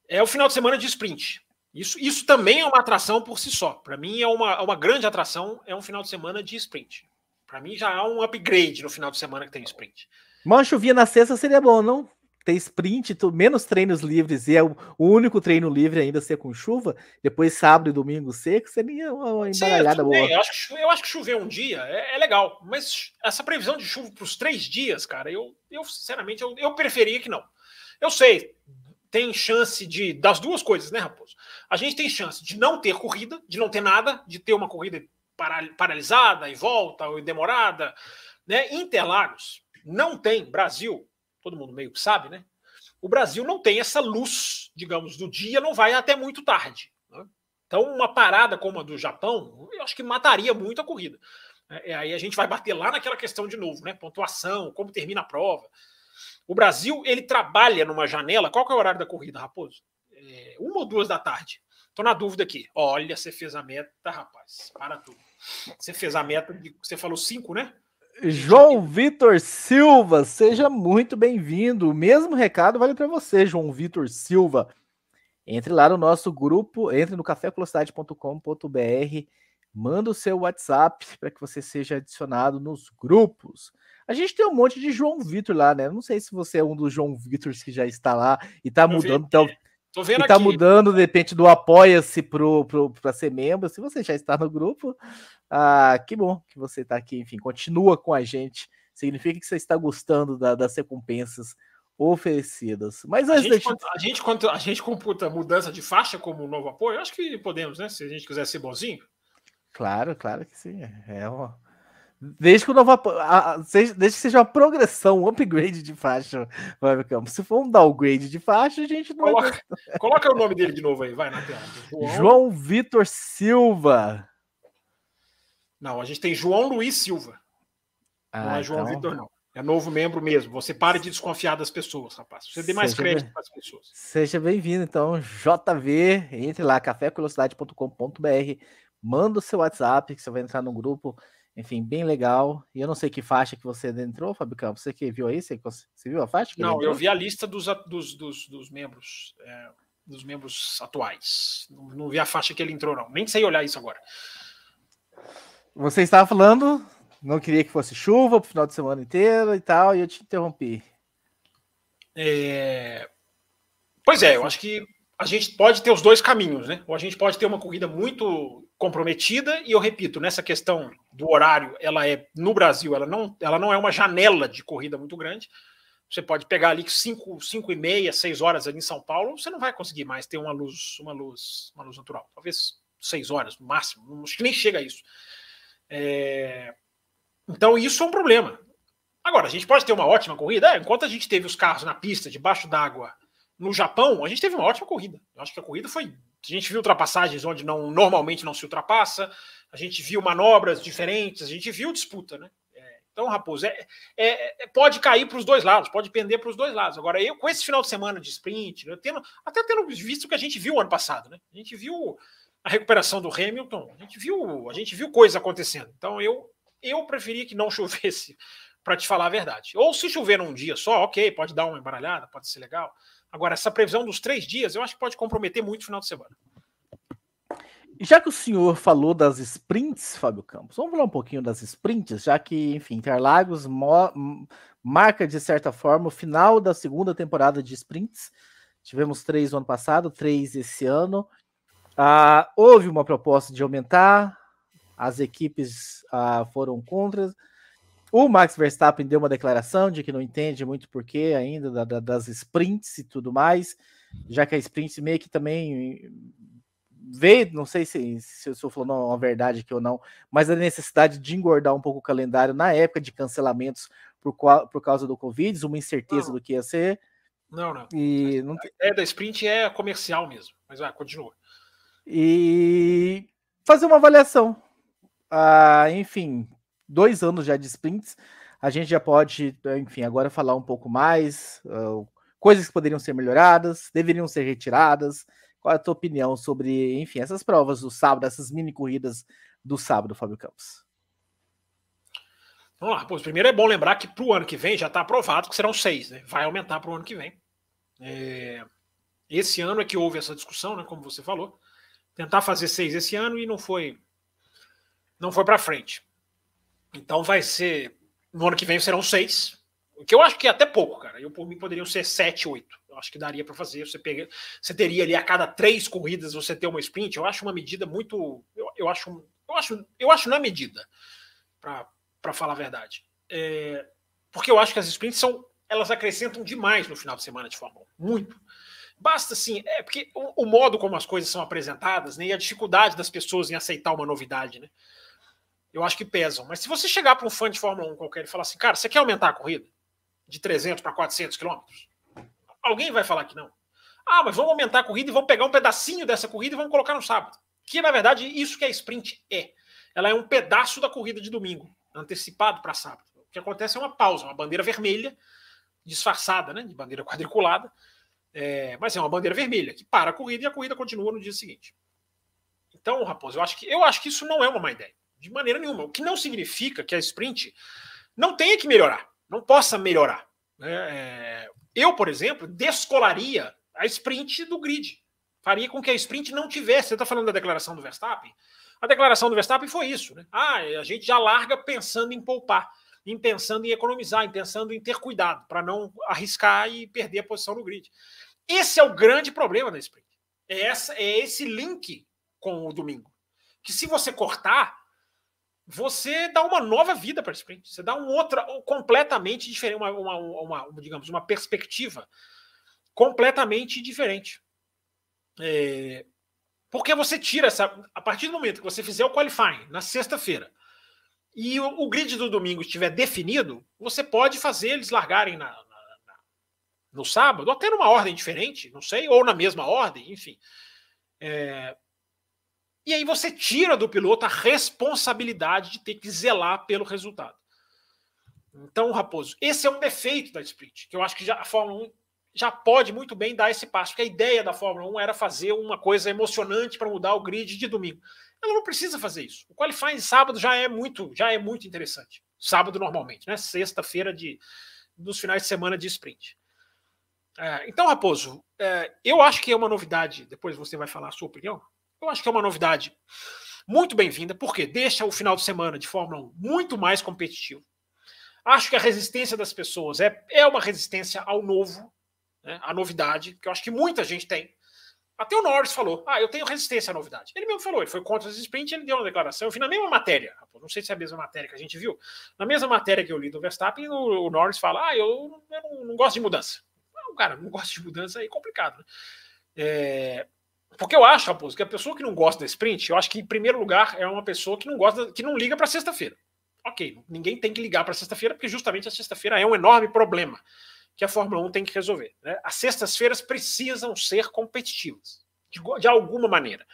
É o final de semana de sprint. Isso, isso também é uma atração por si só. Para mim, é uma, uma grande atração. É um final de semana de sprint. Para mim, já há um upgrade no final de semana que tem sprint. Uma chuvinha na sexta seria bom, não? Ter sprint, menos treinos livres e é o, único treino livre ainda ser com chuva, depois sábado e domingo seco, seria uma embaralhada boa. Eu acho, que, eu acho que chover um dia é, é legal, mas essa previsão de chuva para os três dias, cara, eu, eu sinceramente, eu, eu preferia que não. Eu sei, tem chance de das duas coisas, né, Raposo? A gente tem chance de não ter corrida, de não ter nada, de ter uma corrida paralisada e volta ou demorada, né? Interlagos não tem, Brasil, todo mundo meio que sabe, né? O Brasil não tem essa luz, digamos, do dia, não vai até muito tarde. Né? Então, uma parada como a do Japão, eu acho que mataria muito a corrida. É, aí a gente vai bater lá naquela questão de novo, né? Pontuação, como termina a prova. O Brasil, ele trabalha numa janela. Qual que é o horário da corrida, Raposo? É, uma ou duas da tarde. Tô na dúvida aqui. Olha, você fez a meta, rapaz. Para tudo. Você fez a meta de. Você falou cinco, né? João Vitor Silva, seja muito bem-vindo. O mesmo recado vale para você, João Vitor Silva. Entre lá no nosso grupo, entre no cafévelocidade.com.br, manda o seu WhatsApp para que você seja adicionado nos grupos. A gente tem um monte de João Vitor lá, né? Não sei se você é um dos João Vitors que já está lá e tá mudando. Então, Tô vendo e tá aqui. mudando, de repente, do apoia-se para ser membro. Se você já está no grupo, ah, que bom que você está aqui. Enfim, continua com a gente. Significa que você está gostando da, das recompensas oferecidas. Mas a gente, de... a, gente, quando a gente computa mudança de faixa como um novo apoio, acho que podemos, né? Se a gente quiser ser bonzinho. Claro, claro que sim. É uma... Desde que, o novo, desde que seja uma progressão, um upgrade de faixa, Se for um downgrade de faixa, a gente não. Coloca, <laughs> coloca o nome dele de novo aí, vai na tela. João, João Vitor Silva. Não, a gente tem João Luiz Silva. Ah, não é João então... Vitor, não. É novo membro mesmo. Você pare de desconfiar das pessoas, rapaz. Você dê mais seja crédito bem... para as pessoas. Seja bem-vindo, então, JV. Entre lá, cafévelocidade.com.br. Manda o seu WhatsApp, que você vai entrar no grupo enfim, bem legal. E eu não sei que faixa que você entrou, Fábio Campos. Você que viu aí? Você, você viu a faixa? não, eu vi a lista dos, dos, dos, dos membros. É, dos membros atuais. Não, não, vi a faixa que ele entrou, não. Nem sei olhar isso agora. Você estava falando, não queria que fosse chuva pro final de semana inteiro e tal, e eu te interrompi. É... Pois é, eu acho que a gente pode ter os dois caminhos, né? Ou a gente pode ter uma corrida muito comprometida, e eu repito, nessa questão do horário, ela é, no Brasil, ela não, ela não é uma janela de corrida muito grande. Você pode pegar ali 5, 5 e meia, 6 horas ali em São Paulo, você não vai conseguir mais ter uma luz, uma luz, uma luz natural. Talvez 6 horas no máximo, acho que nem chega a isso. É... Então isso é um problema. Agora, a gente pode ter uma ótima corrida. É, enquanto a gente teve os carros na pista, debaixo d'água, no Japão, a gente teve uma ótima corrida. Eu acho que a corrida foi. A gente viu ultrapassagens onde não, normalmente não se ultrapassa, a gente viu manobras diferentes, a gente viu disputa, né? É, então, Raposo, é, é, é pode cair para os dois lados, pode pender para os dois lados. Agora, eu, com esse final de semana de sprint, eu tendo, até tendo visto o que a gente viu ano passado, né? A gente viu a recuperação do Hamilton, a gente viu, a gente viu coisas acontecendo. Então, eu, eu preferia que não <laughs> chovesse, para te falar a verdade. Ou se chover num dia só, ok, pode dar uma embaralhada, pode ser legal. Agora, essa previsão dos três dias, eu acho que pode comprometer muito o final de semana. Já que o senhor falou das sprints, Fábio Campos, vamos falar um pouquinho das sprints, já que, enfim, Interlagos marca, de certa forma, o final da segunda temporada de sprints. Tivemos três no ano passado, três esse ano. Ah, houve uma proposta de aumentar, as equipes ah, foram contra. O Max Verstappen deu uma declaração de que não entende muito porquê ainda da, da, das sprints e tudo mais, já que a sprint meio que também veio, não sei se, se eu estou falando uma verdade aqui ou não, mas a necessidade de engordar um pouco o calendário na época de cancelamentos por, por causa do Covid, uma incerteza não. do que ia ser. Não, não. E não... A ideia da sprint é comercial mesmo, mas vai, continua. E fazer uma avaliação. Ah, enfim, dois anos já de sprints, a gente já pode, enfim, agora falar um pouco mais, uh, coisas que poderiam ser melhoradas, deveriam ser retiradas. Qual é a tua opinião sobre, enfim, essas provas do sábado, essas mini corridas do sábado, Fábio Campos? Vamos lá, pois primeiro é bom lembrar que para o ano que vem já está aprovado que serão seis, né? Vai aumentar para o ano que vem. É... Esse ano é que houve essa discussão, né? Como você falou, tentar fazer seis esse ano e não foi, não foi para frente. Então vai ser. No ano que vem serão seis. O que eu acho que é até pouco, cara. Eu, por mim, poderiam ser sete, oito. Eu acho que daria para fazer. Você, pega, você teria ali a cada três corridas você ter uma sprint. Eu acho uma medida muito. Eu, eu acho, eu acho, eu acho na medida, para falar a verdade. É, porque eu acho que as sprints são. Elas acrescentam demais no final de semana de Fórmula 1. Muito. Basta assim, é porque o, o, modo como as coisas são apresentadas, né, e a dificuldade das pessoas em aceitar uma novidade, né? Eu acho que pesam. Mas se você chegar para um fã de Fórmula 1 qualquer e falar assim, cara, você quer aumentar a corrida de 300 para 400 quilômetros? Alguém vai falar que não. Ah, mas vamos aumentar a corrida e vamos pegar um pedacinho dessa corrida e vamos colocar no sábado. Que, na verdade, isso que a sprint é. Ela é um pedaço da corrida de domingo, antecipado para sábado. O que acontece é uma pausa, uma bandeira vermelha, disfarçada, né, de bandeira quadriculada, é, mas é uma bandeira vermelha, que para a corrida e a corrida continua no dia seguinte. Então, Raposo, eu acho que, eu acho que isso não é uma má ideia de maneira nenhuma. O que não significa que a sprint não tenha que melhorar, não possa melhorar. Né? É, eu, por exemplo, descolaria a sprint do grid. Faria com que a sprint não tivesse. Você está falando da declaração do Verstappen? A declaração do Verstappen foi isso, né? Ah, a gente já larga pensando em poupar. em pensando em economizar, em pensando em ter cuidado, para não arriscar e perder a posição no grid. Esse é o grande problema da sprint. É, essa, é esse link com o domingo. Que se você cortar, você dá uma nova vida para a sprint. Você dá um outra, completamente diferente, uma, uma, uma, digamos, uma perspectiva completamente diferente. É, porque você tira essa. A partir do momento que você fizer o qualifying na sexta-feira e o, o, grid do domingo estiver definido, você pode fazer eles largarem na, na, na, no sábado, até numa ordem diferente, não sei, ou na mesma ordem, enfim. É, e aí você tira do piloto a responsabilidade de ter que zelar pelo resultado. Então, Raposo, esse é um defeito da sprint, que eu acho que já, a Fórmula 1 já pode muito bem dar esse passo, porque a ideia da Fórmula 1 era fazer uma coisa emocionante para mudar o grid de domingo. Ela não precisa fazer isso. O qualifying de sábado já é muito, já é muito interessante. Sábado normalmente, né? Sexta-feira de dos finais de semana de sprint. É, então, Raposo, é, eu acho que é uma novidade. Depois você vai falar a sua opinião. Eu acho que é uma novidade muito bem-vinda, porque deixa o final de semana de Fórmula 1 muito mais competitivo. Acho que a resistência das pessoas é, é uma resistência ao novo, né, à novidade, que eu acho que muita gente tem. Até o Norris falou: Ah, eu tenho resistência à novidade. Ele mesmo falou, ele foi contra os sprint, ele deu uma declaração. Eu vi na mesma matéria, não sei se é a mesma matéria que a gente viu. Na mesma matéria que eu li do Verstappen, o, o Norris fala: Ah, eu, eu não, não, gosto de mudança. Não, cara, não gosta de mudança é complicado. Né? É, porque eu acho, Raposo, que a pessoa que não gosta da sprint, eu acho que, em primeiro lugar, é uma pessoa que não gosta, que não liga para sexta-feira. Ok, ninguém tem que ligar para sexta-feira, porque justamente a sexta-feira é um enorme problema que a Fórmula 1 tem que resolver. Né? As sextas-feiras precisam ser competitivas, de, de, alguma maneira.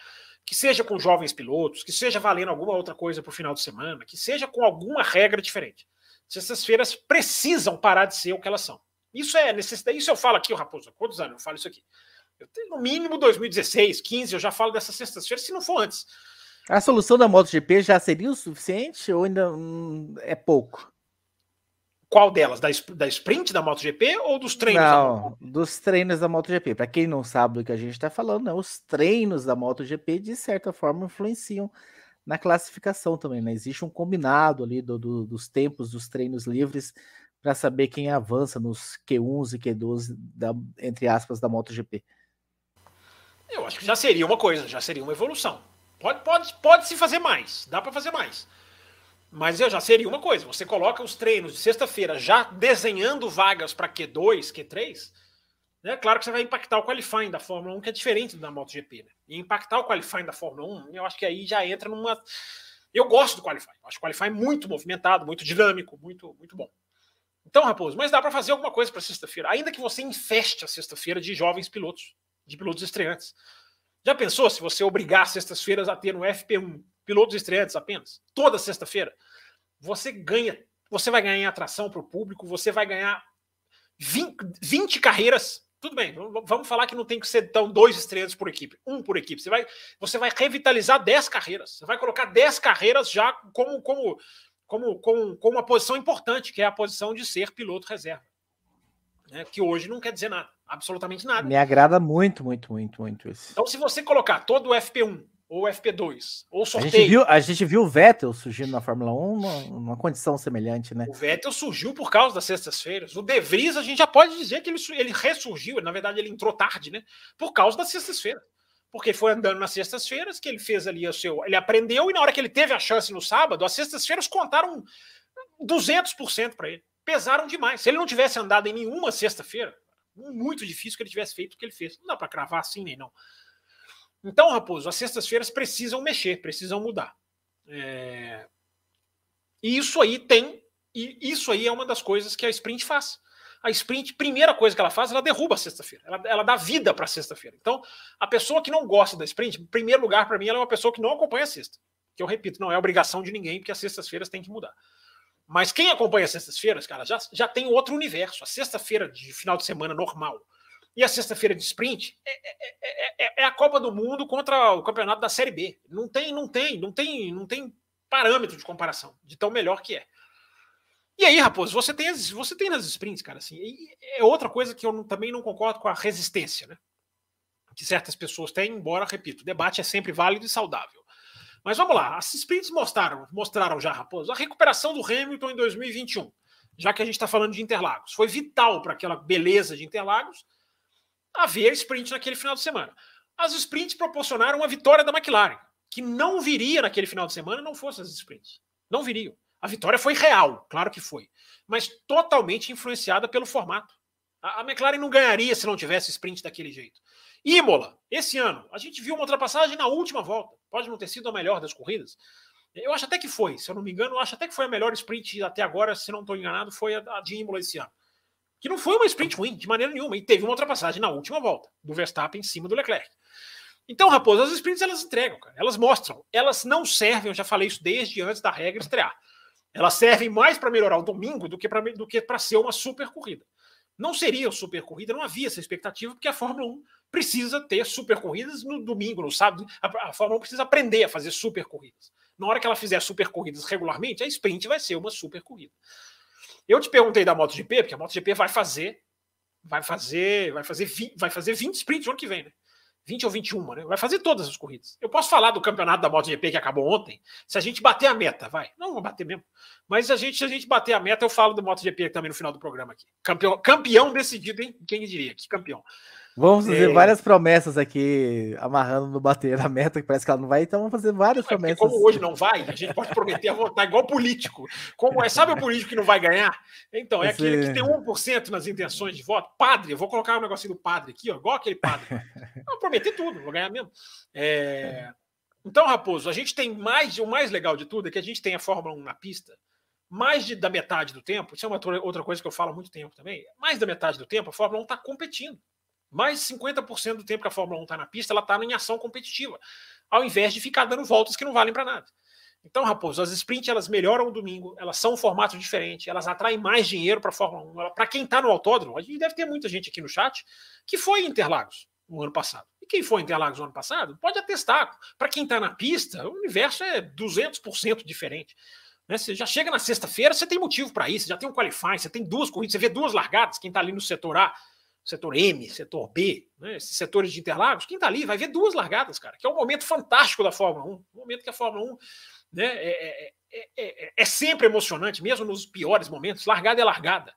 Que seja com jovens pilotos, que seja valendo alguma outra coisa para o final de semana, que seja com alguma regra diferente. Sextas-feiras precisam parar de ser o que elas são. Isso é necessidade. Isso eu falo aqui, Raposo, há quantos anos eu falo isso aqui? Eu tenho, no mínimo 2016, 15, eu já falo dessas sextas-feiras, se não for antes. A solução da MotoGP já seria o suficiente ou ainda hum, é pouco? Qual delas? Da, da sprint da MotoGP ou dos treinos? Não, dos treinos da MotoGP. Para quem não sabe do que a gente está falando, né, os treinos da MotoGP, de certa forma, influenciam na classificação também. Né? Existe um combinado ali do, do, dos tempos dos treinos livres para saber quem avança nos Q1 e Q12, da, entre aspas, da MotoGP. Eu acho que já seria uma coisa, já seria uma evolução. Pode, pode, pode se fazer mais, dá para fazer mais. Mas já seria uma coisa. Você coloca os treinos de sexta-feira já desenhando vagas para Q2, Q3. Né? Claro que você vai impactar o qualifying da Fórmula 1, que é diferente da MotoGP. Né? E impactar o qualifying da Fórmula 1, eu acho que aí já entra numa. Eu gosto do qualifying. Eu acho o qualifying muito movimentado, muito dinâmico, muito, muito bom. Então, Raposo, mas dá para fazer alguma coisa para sexta-feira, ainda que você infeste a sexta-feira de jovens pilotos, de pilotos estreantes. Já pensou se você obrigar sextas-feiras a ter no FP1 pilotos estreantes apenas, toda sexta-feira? Você ganha, você vai ganhar atração para o público, você vai ganhar 20, 20, carreiras. Tudo bem, vamos falar que não tem que ser tão dois estreantes por equipe, um por equipe. Você vai, você vai revitalizar 10 carreiras. Você vai colocar 10 carreiras já como, como, como, como, como uma posição importante, que é a posição de ser piloto reserva. Né, que hoje não quer dizer nada, absolutamente nada. Me agrada muito, muito, muito, muito isso. Então, se você colocar todo o FP1 ou FP2, ou sorteio. A gente viu, a gente viu o Vettel surgindo na Fórmula 1 numa, numa condição semelhante, né? O Vettel surgiu por causa das sextas-feiras. O De Vries, a gente já pode dizer que ele, ele ressurgiu, na verdade, ele entrou tarde, né? Por causa das sextas-feiras. Porque foi andando nas sextas-feiras que ele fez ali o seu. Ele aprendeu e na hora que ele teve a chance no sábado, as sextas-feiras contaram 200% para ele pesaram demais. Se ele não tivesse andado em nenhuma sexta-feira, muito difícil que ele tivesse feito o que ele fez. Não dá para cravar assim nem não. Então, Raposo, as sextas-feiras precisam mexer, precisam mudar. É... E isso aí tem, e isso aí é uma das coisas que a sprint faz. A sprint, primeira coisa que ela faz, ela derruba a sexta-feira. Ela, ela, dá vida para a sexta-feira. Então, a pessoa que não gosta da sprint, em primeiro lugar, para mim, ela é uma pessoa que não acompanha a sexta. Que eu repito, não é obrigação de ninguém, porque as sextas-feiras têm que mudar. Mas quem acompanha as sextas-feiras, cara, já, já tem outro universo. A sexta-feira de final de semana normal e a sexta-feira de sprint é, é, é, é, a Copa do Mundo contra o campeonato da Série B. Não tem, não tem, não tem, não tem parâmetro de comparação de tão melhor que é. E aí, Raposo, você tem, as, você tem nas sprints, cara, assim, é outra coisa que eu não, também não concordo com a resistência, né? Que certas pessoas têm, embora, repito, o debate é sempre válido e saudável. Mas vamos lá, as sprints mostraram, mostraram já, Raposo, a recuperação do Hamilton em 2021, já que a gente está falando de Interlagos. Foi vital para aquela beleza de Interlagos haver sprint naquele final de semana. As sprints proporcionaram a vitória da McLaren, que não viria naquele final de semana não fossem as sprints. Não viriam. A vitória foi real, claro que foi, mas totalmente influenciada pelo formato. A, a McLaren não ganharia se não tivesse sprint daquele jeito. Imola, esse ano, a gente viu uma ultrapassagem na última volta. Pode não ter sido a melhor das corridas. Eu acho até que foi, se eu não me engano, acho até que foi a melhor sprint até agora, se não estou enganado, foi a de Imola esse ano. Que não foi uma sprint ruim, de maneira nenhuma, e teve uma ultrapassagem na última volta, do Verstappen em cima do Leclerc. Então, Raposo, as sprints elas entregam, cara. elas mostram. Elas não servem, eu já falei isso desde antes da regra estrear. Elas servem mais para melhorar o domingo do que para ser uma super corrida. Não seria super corrida, não havia essa expectativa, porque a Fórmula 1 precisa ter super corridas no domingo, no sábado. A, a Fórmula 1 precisa aprender a fazer super corridas. Na hora que ela fizer super corridas regularmente, a sprint vai ser uma super corrida. Eu te perguntei da MotoGP, porque a MotoGP vai fazer vai fazer vai fazer 20, vai fazer 20 sprints no ano que vem, né? 20 ou 21, né? Vai fazer todas as corridas. Eu posso falar do campeonato da MotoGP que acabou ontem, se a gente bater a meta, vai. Não, vou bater mesmo. Mas a gente, se a gente bater a meta, eu falo do MotoGP também no final do programa aqui. Campeão, campeão decidido, hein? Quem diria? Que campeão. Vamos fazer é... várias promessas aqui, amarrando no bater a meta, que parece que ela não vai, então vamos fazer várias é promessas. Como hoje não vai, a gente pode prometer a votar igual político. Como é, sabe o político que não vai ganhar? Então, é Esse... aquele que tem 1% nas intenções de voto. Padre, eu vou colocar um negocinho do padre aqui, ó, igual aquele padre. <laughs> Vou prometer tudo, vou ganhar mesmo. É... Então, Raposo, a gente tem mais, o mais legal de tudo é que a gente tem a Fórmula 1 na pista, mais de, da metade do tempo, isso é uma outra coisa que eu falo há muito tempo também, mais da metade do tempo a Fórmula 1 está competindo. Mais 50% do tempo que a Fórmula 1 está na pista, ela está em ação competitiva, ao invés de ficar dando voltas que não valem para nada. Então, Raposo, as sprints elas melhoram o domingo, elas são um formato diferente, elas atraem mais dinheiro para a Fórmula 1. Para quem está no autódromo, a gente deve ter muita gente aqui no chat que foi em Interlagos no ano passado. E quem foi em Interlagos no ano passado pode atestar. Para quem está na pista, o universo é 200% diferente. Né? Você já chega na sexta-feira, você tem motivo para isso, já tem um qualifying, você tem duas corridas, você vê duas largadas, quem está ali no setor A setor M, setor B, né, esses setores de Interlagos, quem está ali vai ver duas largadas, cara, que é um momento fantástico da Fórmula 1, um momento que a Fórmula 1 né, é, é, é, é, sempre emocionante, mesmo nos piores momentos, largada é largada.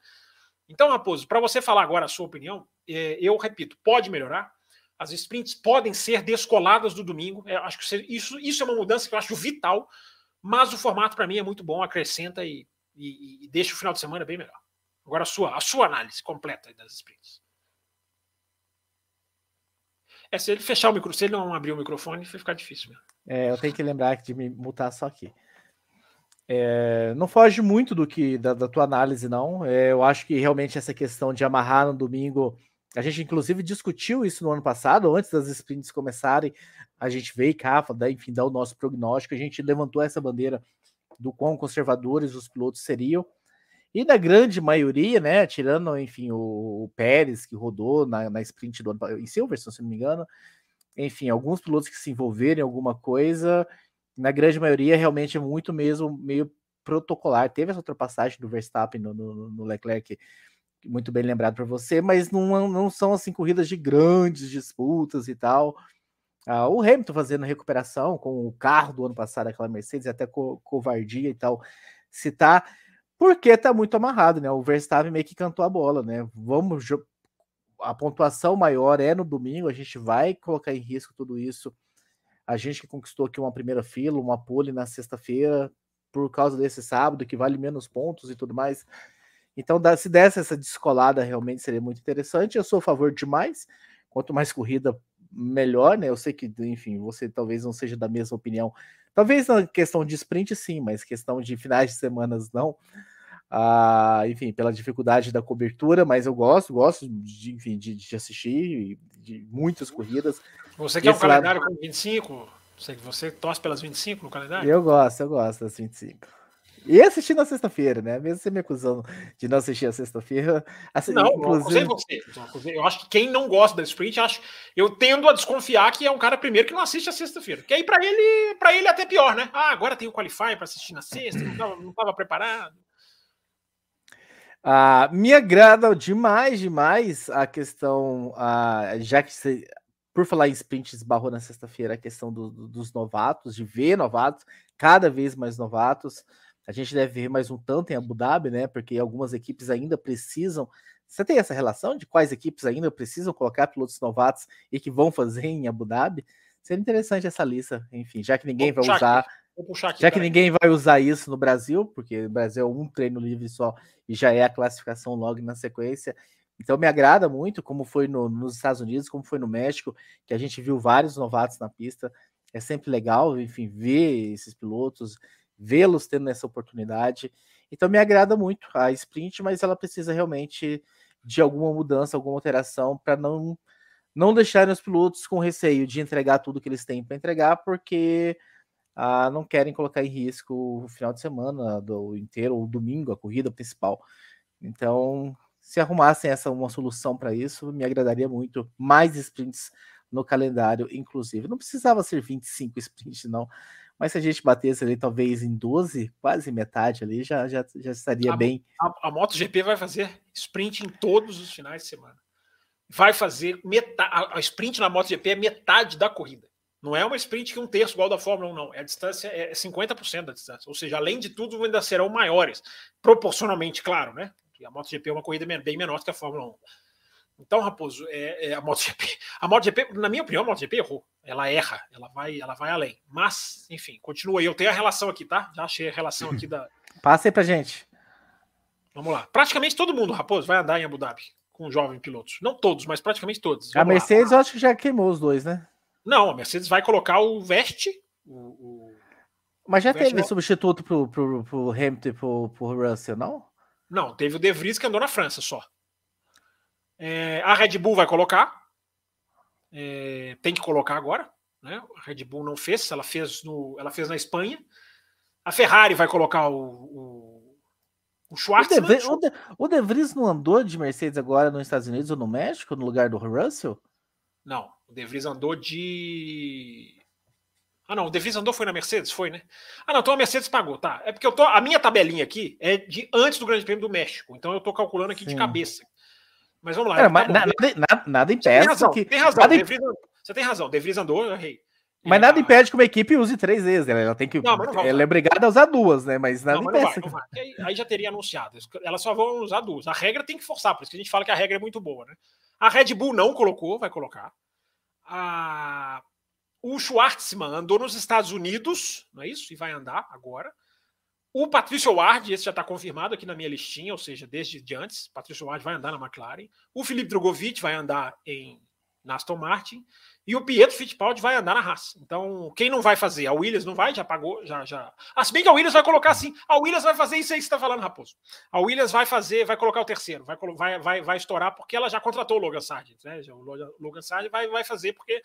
Então, Raposo, para você falar agora a sua opinião, eu repito, pode melhorar, as sprints podem ser descoladas do domingo, acho que isso, isso é uma mudança que eu acho vital, mas o formato para mim é muito bom, acrescenta e, e, e deixa o final de semana bem melhor. Agora a sua, a sua análise completa das sprints. É, se ele fechar o microfone, se ele não abrir o microfone, vai ficar difícil mesmo. É, eu tenho que lembrar de me mutar só aqui. É, não foge muito do que da, da tua análise, não. É, eu acho que realmente essa questão de amarrar no domingo, a gente inclusive discutiu isso no ano passado, antes das sprints começarem. A gente veio cá, enfim, dar o nosso prognóstico. A gente levantou essa bandeira do quão conservadores os pilotos seriam. E da grande maioria, né, tirando, enfim, o, o Pérez, que rodou na, na sprint do ano em Silverstone, se não me engano, enfim, alguns pilotos que se envolveram em alguma coisa, na grande maioria, realmente é muito mesmo, meio protocolar. Teve essa ultrapassagem do Verstappen no, no, no Leclerc, muito bem lembrado para você, mas não, não são, assim, corridas de grandes disputas e tal. Ah, o Hamilton fazendo recuperação com o carro do ano passado, aquela Mercedes, até co covardia e tal, citar. Tá, porque tá muito amarrado, né? O Verstappen meio que cantou a bola, né? Vamos a pontuação maior é no domingo, a gente vai colocar em risco tudo isso. A gente que conquistou aqui uma primeira fila, uma pole na sexta-feira, por causa desse sábado, que vale menos pontos e tudo mais. Então, se desse essa descolada, realmente seria muito interessante. Eu sou a favor demais. Quanto mais corrida, melhor, né? Eu sei que, enfim, você talvez não seja da mesma opinião Talvez na questão de sprint, sim, mas questão de finais de semanas, não. Ah, enfim, pela dificuldade da cobertura, mas eu gosto, gosto de, enfim, de, de assistir de muitas corridas. Você quer um calendário lado... com 25? Você, você torce pelas 25 no calendário? Eu gosto, eu gosto das 25. E assistir na sexta-feira, né? Mesmo você me acusando de não assistir a sexta-feira. Assim, não, inclusive... não você. Eu acho que quem não gosta da sprint, acho, eu tendo a desconfiar que é um cara primeiro que não assiste a sexta-feira. Que aí para ele, para ele é até pior, né? Ah, agora tem o qualify para assistir na sexta, não estava preparado. Ah, me agrada demais, demais a questão, ah, já que você por falar em sprint, esbarrou na sexta-feira a questão do, do, dos novatos, de ver novatos, cada vez mais novatos. A gente deve ver mais um tanto em Abu Dhabi, né? Porque algumas equipes ainda precisam. Você tem essa relação de quais equipes ainda precisam colocar pilotos novatos e que vão fazer em Abu Dhabi? Seria interessante essa lista, enfim, já que ninguém vai usar. Aqui, já que ninguém vai usar isso no Brasil, porque o Brasil é um treino livre só e já é a classificação logo na sequência. Então me agrada muito, como foi no, nos Estados Unidos, como foi no México, que a gente viu vários novatos na pista. É sempre legal, enfim, ver esses pilotos, vê-los tendo essa oportunidade. Então me agrada muito a sprint, mas ela precisa realmente de alguma mudança, alguma alteração para não não deixarem os pilotos com receio de entregar tudo que eles têm para entregar, porque ah, não querem colocar em risco o final de semana do inteiro, ou domingo, a corrida principal. Então, se arrumassem essa uma solução para isso, me agradaria muito. Mais sprints no calendário, inclusive. Não precisava ser 25 sprints, não. Mas se a gente batesse ali, talvez em 12, quase metade ali, já, já, já estaria a, bem. A, a MotoGP vai fazer sprint em todos os finais de semana. Vai fazer metade. A, a sprint na MotoGP é metade da corrida. Não é uma sprint que um terço igual da Fórmula 1, não. É a distância é 50% da distância. Ou seja, além de tudo, ainda serão maiores. Proporcionalmente, claro, né? A MotoGP é uma corrida bem menor que a Fórmula 1. Então, Raposo, é, é a MotoGP. A MotoGP, na minha opinião, a MotoGP errou. Ela erra, ela vai, ela vai além. Mas, enfim, continua aí. Eu tenho a relação aqui, tá? Já achei a relação aqui da. <laughs> Passa aí pra gente. Vamos lá. Praticamente todo mundo, Raposo, vai andar em Abu Dhabi com jovens pilotos. Não todos, mas praticamente todos. Vamos a Mercedes, lá. eu acho que já queimou os dois, né? Não, a Mercedes vai colocar o Veste. O, o... Mas já teve substituto pro, pro, pro Hamilton e pro, pro Russell, não? Não, teve o De Vries que andou na França só. É, a Red Bull vai colocar. É, tem que colocar agora. Né? A Red Bull não fez, ela fez, no, ela fez na Espanha. A Ferrari vai colocar o, o, o Schwartz. O De, o, de, o de Vries não andou de Mercedes agora nos Estados Unidos ou no México, no lugar do Russell? Não, o De Vries andou de. Ah, não, o De Vries andou foi na Mercedes, foi, né? Ah, não, então a Mercedes pagou, tá? É porque eu tô. A minha tabelinha aqui é de antes do Grande Prêmio do México, então eu tô calculando aqui Sim. de cabeça. Mas vamos lá. É, mas, tá nada, nada, nada impede. Tem razão, que, tem razão. Nada... Vries, você tem razão, De Vries andou, eu errei. Mas nada impede que uma equipe use três vezes, né? Ela tem que. Não, não ela é obrigada a usar duas, né? Mas nada não, impede. Não vai, vai. Aí, aí, já teria anunciado. Elas só vão usar duas. A regra tem que forçar, por isso que a gente fala que a regra é muito boa, né? A Red Bull não colocou, vai colocar a, o Schwartzman andou nos Estados Unidos, não é isso? E vai andar agora. O Patrício Ward, esse já está confirmado aqui na minha listinha, ou seja, desde de antes. Patrício Ward vai andar na McLaren. O Felipe Drogovic vai andar em na Aston Martin. E o Pietro Fittipaldi vai andar na Haas. Então, quem não vai fazer? A Williams não vai, já pagou, já. já... Ah, se bem que a Williams vai colocar assim: a Williams vai fazer isso aí que você está falando, Raposo. A Williams vai fazer, vai colocar o terceiro, vai, vai, vai, vai estourar, porque ela já contratou o Logan Sargent. Né? O Logan Sargent vai, vai fazer, porque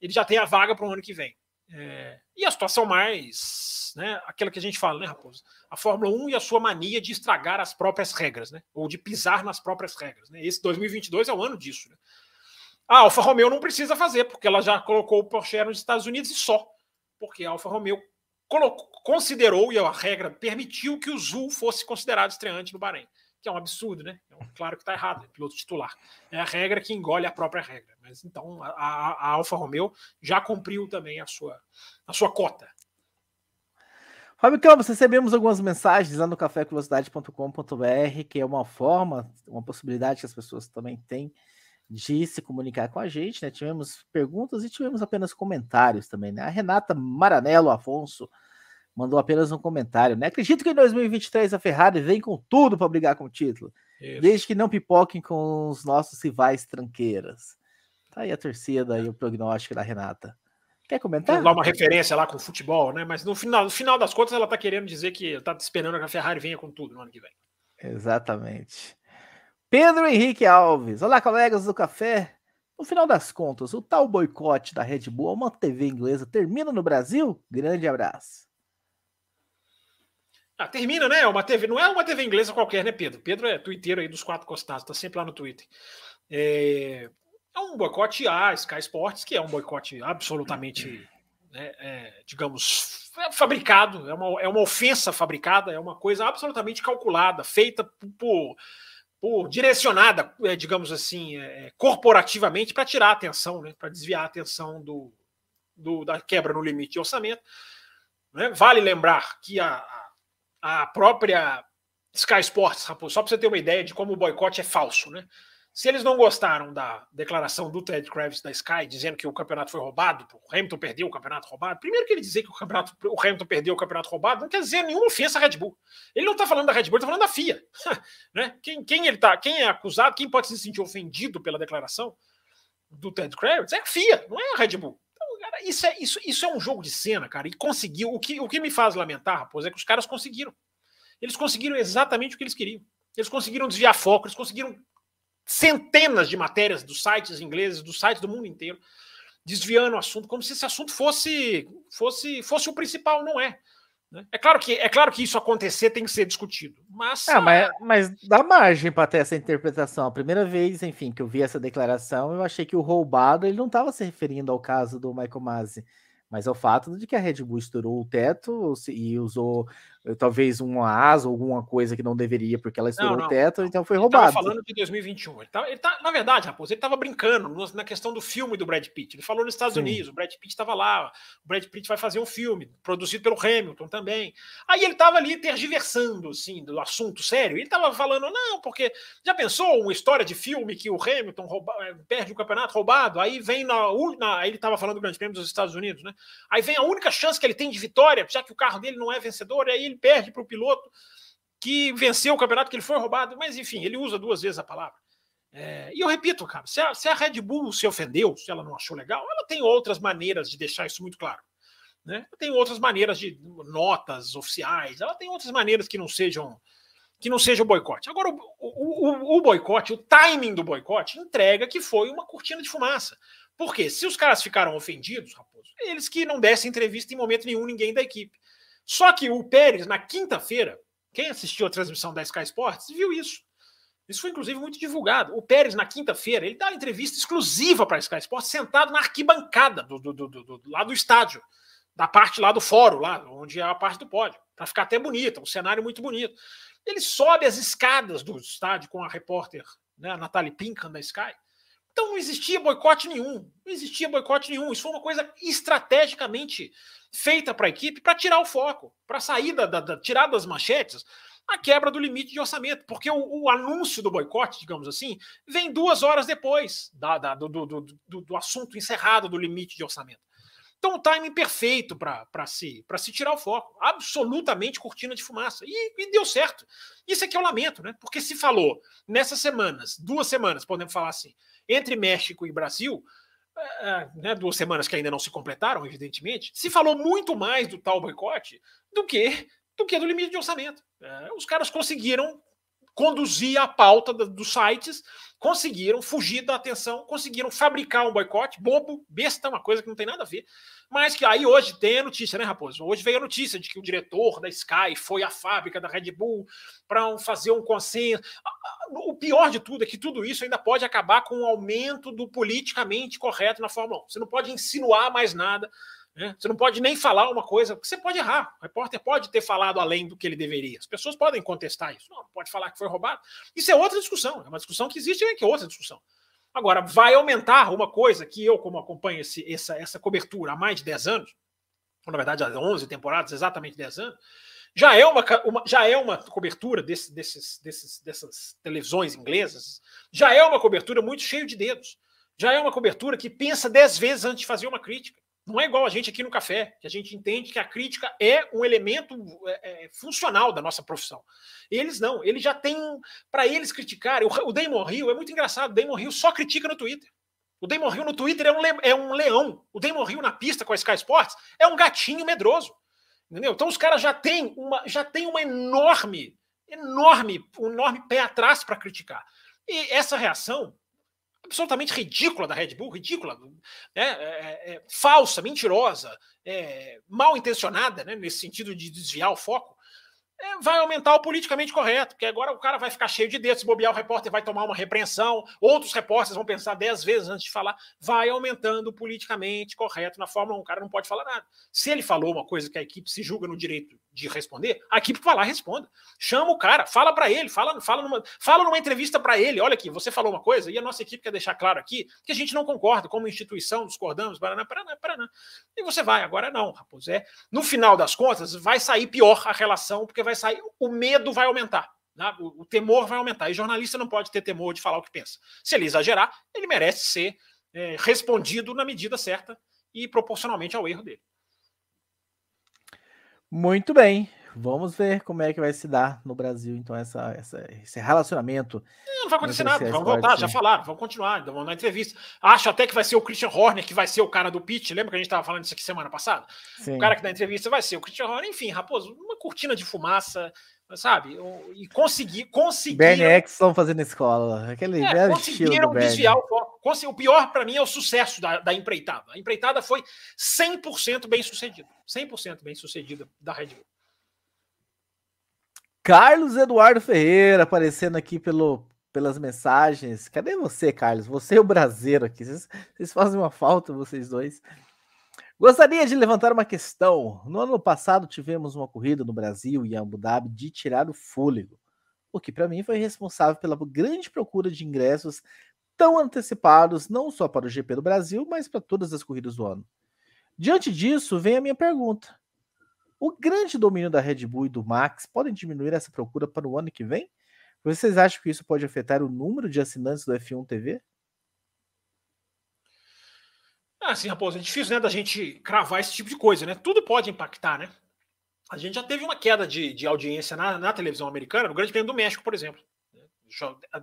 ele já tem a vaga para o ano que vem. É... E a situação mais. Né, aquela que a gente fala, né, Raposo? A Fórmula 1 e a sua mania de estragar as próprias regras, né? Ou de pisar nas próprias regras. Né? Esse 2022 é o ano disso. Né? A Alfa Romeo não precisa fazer, porque ela já colocou o Porsche nos Estados Unidos e só. Porque a Alfa Romeo colocou, considerou, e a regra permitiu que o Zul fosse considerado estreante no Bahrein. Que é um absurdo, né? É um, claro que está errado, é piloto titular. É a regra que engole a própria regra. Mas então a, a, Alfa Romeo já cumpriu também a sua, a sua cota. Fábio Campos, recebemos algumas mensagens lá no cafévelocidade.com.br, que é uma forma, uma possibilidade que as pessoas também têm de se comunicar com a gente, né? Tivemos perguntas e tivemos apenas comentários também, né? A Renata Maranello Afonso mandou apenas um comentário, né? Acredito que em 2023 a Ferrari vem com tudo para brigar com o título, Isso. desde que não pipoquem com os nossos rivais tranqueiras. Tá aí a torcida e o prognóstico da Renata. Quer comentar? Dar uma referência lá com o futebol, né? Mas no final, no final das contas, ela tá querendo dizer que tá esperando que a Ferrari venha com tudo no ano que vem. Exatamente. Pedro Henrique Alves. Olá, colegas do café. No final das contas, o tal boicote da Red Bull a uma TV inglesa termina no Brasil? Grande abraço. Ah, termina, né? Uma TV, não é uma TV inglesa qualquer, né, Pedro? Pedro é twitteiro aí dos quatro costados, tá sempre lá no Twitter. É, é um boicote a Sky Sports, que é um boicote absolutamente, né, é, digamos, fabricado, é uma, é uma ofensa fabricada, é uma coisa absolutamente calculada, feita por por direcionada, é, digamos assim, é, corporativamente para tirar a atenção, né, para desviar a atenção do, do, da quebra no limite de orçamento. Né? Vale lembrar que a, a própria Sky Sports, Raposo, só para você ter uma ideia de como o boicote é falso, né? Se eles não gostaram da declaração do Ted Kravitz da Sky, dizendo que o campeonato foi roubado, o Hamilton perdeu o campeonato roubado, primeiro que ele dizer que o, campeonato, o Hamilton perdeu o campeoto roubado não quer dizer nenhuma ofensa à Red Bull. Ele não está falando da Red Bull, ele está falando da FIA. <laughs> né? quem, quem, ele tá, quem é acusado, quem pode se sentir ofendido pela declaração do Ted Kravitz é a FIA, não é a Red Bull. Isso, é, isso, isso é um jogo de cena, cara, e conseguiu. O que, o que me faz lamentar, Raposo, é que os caras conseguiram. Eles conseguiram exatamente o que eles queriam. Eles conseguiram desviar foco, eles conseguiram centenas de matérias dos sites ingleses, dos sites do mundo inteiro, desviando o assunto, como se esse assunto fosse fosse fosse o principal, não é. Né? É claro que é claro que isso acontecer tem que ser discutido, mas ah, mas, mas dá margem para ter essa interpretação. A primeira vez, enfim, que eu vi essa declaração, eu achei que o roubado ele não estava se referindo ao caso do Michael Masi, mas ao fato de que a Red Bull estourou o teto e usou talvez uma asa ou alguma coisa que não deveria, porque ela estourou não, não. o teto, então foi roubado. Ele falando de 2021. Ele tá, ele tá, na verdade, Raposo, ele estava brincando na questão do filme do Brad Pitt. Ele falou nos Estados Sim. Unidos, o Brad Pitt estava lá, o Brad Pitt vai fazer um filme, produzido pelo Hamilton também. Aí ele estava ali tergiversando, assim, do assunto sério. Ele estava falando, não, porque já pensou uma história de filme que o Hamilton rouba, eh, perde o campeonato roubado, aí vem na, na ele estava falando do Grande Prêmio dos Estados Unidos, né? Aí vem a única chance que ele tem de vitória, já que o carro dele não é vencedor, e aí ele perde para o piloto que venceu o campeonato, que ele foi roubado, mas enfim, ele usa duas vezes a palavra. É, e eu repito, cara, se a, se a, Red Bull se ofendeu, se ela não achou legal, ela tem outras maneiras de deixar isso muito claro. Né? Ela tem outras maneiras de notas oficiais, ela tem outras maneiras que não sejam que não seja o boicote. Agora, o, o, o, o boicote, o timing do boicote, entrega que foi uma cortina de fumaça. Porque se os caras ficaram ofendidos, Raposo, eles que não dessem entrevista em momento nenhum ninguém da equipe. Só que o Pérez, na quinta-feira, quem assistiu a transmissão da Sky Sports viu isso. Isso foi, inclusive, muito divulgado. O Pérez, na quinta-feira, ele dá uma entrevista exclusiva para a Sky Sports, sentado na arquibancada do, do, do, do, lá do estádio, da parte lá do fórum, lá onde é a parte do pódio, para ficar até bonita, um cenário muito bonito. Ele sobe as escadas do estádio com a repórter, né, a Natalie Pinkham da Sky. Então não existia boicote nenhum. Não existia boicote nenhum. Isso foi uma coisa estrategicamente feita para a equipe para tirar o foco, para sair da, da, da, tirar das manchetes a quebra do limite de orçamento, porque o, o anúncio do boicote, digamos assim, vem duas horas depois da, do, do, do, do, assunto encerrado do limite de orçamento. Então, o timing perfeito para se, se tirar o foco. Absolutamente cortina de fumaça. E, e, deu certo. Isso é que eu lamento, né? Porque se falou nessas semanas, duas semanas, podemos falar assim, entre México e Brasil, é, né, duas semanas que ainda não se completaram, evidentemente, se falou muito mais do tal boicote do que do que do limite de orçamento. É, os caras conseguiram conduzir a pauta dos sites, conseguiram fugir da atenção, conseguiram fabricar um boicote bobo, besta, uma coisa que não tem nada a ver. Mas que aí hoje tem a notícia, né, Raposo? Hoje veio a notícia de que o diretor da Sky foi à fábrica da Red Bull para fazer um consenso. O pior de tudo é que tudo isso ainda pode acabar com um aumento do politicamente correto na Fórmula 1. Você não pode insinuar mais nada né? Você não pode nem falar uma coisa, porque você pode errar. O repórter pode ter falado além do que ele deveria. As pessoas podem contestar isso. Não, pode falar que foi roubado. Isso é outra discussão. É uma discussão que existe, é que é outra discussão. Agora, vai aumentar uma coisa que eu, como acompanho esse, essa, essa cobertura há mais de 10 anos, ou na verdade há 11 temporadas, exatamente 10 anos, já é uma, uma, já é uma cobertura desse, desses, desses, dessas televisões inglesas, já é uma cobertura muito cheia de dedos. Já é uma cobertura que pensa 10 vezes antes de fazer uma crítica. Não é igual a gente aqui no café, que a gente entende que a crítica é um elemento é, é, funcional da nossa profissão. Eles não, eles já têm. Para eles criticarem, o, o Damon Hill é muito engraçado, o Damon Hill só critica no Twitter. O Damon Hill no Twitter é um, é um leão. O Damon Hill na pista com a Sky Sports é um gatinho medroso. Entendeu? Então os caras já têm uma, já têm uma enorme, enorme, um enorme pé atrás para criticar. E essa reação absolutamente ridícula da Red Bull, ridícula, né? é, é, é, falsa, mentirosa, é, mal intencionada, né? nesse sentido de desviar o foco, é, vai aumentar o politicamente correto, porque agora o cara vai ficar cheio de dedos, bobear o repórter vai tomar uma repreensão, outros repórteres vão pensar dez vezes antes de falar, vai aumentando o politicamente correto na Fórmula 1, o cara não pode falar nada. Se ele falou uma coisa que a equipe se julga no direito de responder, a equipe vai lá e responda. Chama o cara, fala para ele, fala, fala, numa, fala numa entrevista para ele, olha aqui, você falou uma coisa, e a nossa equipe quer deixar claro aqui que a gente não concorda, como instituição, discordamos, paraná, paraná, paraná. E você vai, agora não, Raposo, é, no final das contas, vai sair pior a relação, porque vai sair, o medo vai aumentar. Né? O, o, temor vai aumentar. E jornalista não pode ter temor de falar o que pensa. Se ele exagerar, ele merece ser é, respondido na medida certa e proporcionalmente ao erro dele. Muito bem. Vamos ver como é que vai se dar no Brasil, então, essa, essa esse relacionamento. Não, não vai acontecer nada, vamos voltar, já falaram, vamos continuar, então vamos na entrevista. Acho até que vai ser o Christian Horner, que vai ser o cara do pitch. Lembra que a gente estava falando isso aqui semana passada? Sim. O cara que dá entrevista vai ser o Christian Horner. Enfim, Raposo, uma cortina de fumaça, sabe? E conseguir. conseguir Bernie Eccleston fazendo escola. Aquele é, conseguiram desviar o foco. O pior para mim é o sucesso da, da empreitada. A empreitada foi 100% bem sucedida. 100% bem sucedida da Red Bull. Carlos Eduardo Ferreira aparecendo aqui pelo, pelas mensagens. Cadê você, Carlos? Você é o brasileiro aqui. Vocês, vocês, fazem uma falta, vocês dois. Gostaria de levantar uma questão. No ano passado tivemos uma corrida no Brasil e em Abu Dhabi de tirar o fôlego, o que para mim foi responsável pela grande procura de ingressos tão antecipados, não só para o GP do Brasil, mas para todas as corridas do ano. Diante disso, vem a minha pergunta. O grande domínio da Red Bull e do Max podem diminuir essa procura para o ano que vem? Vocês acham que isso pode afetar o número de assinantes do F1 TV? Ah, sim, Raposo, é difícil né, da gente cravar esse tipo de coisa, né? Tudo pode impactar, né? A gente já teve uma queda de, de audiência na, na televisão americana, no Grande Prêmio do México, por exemplo.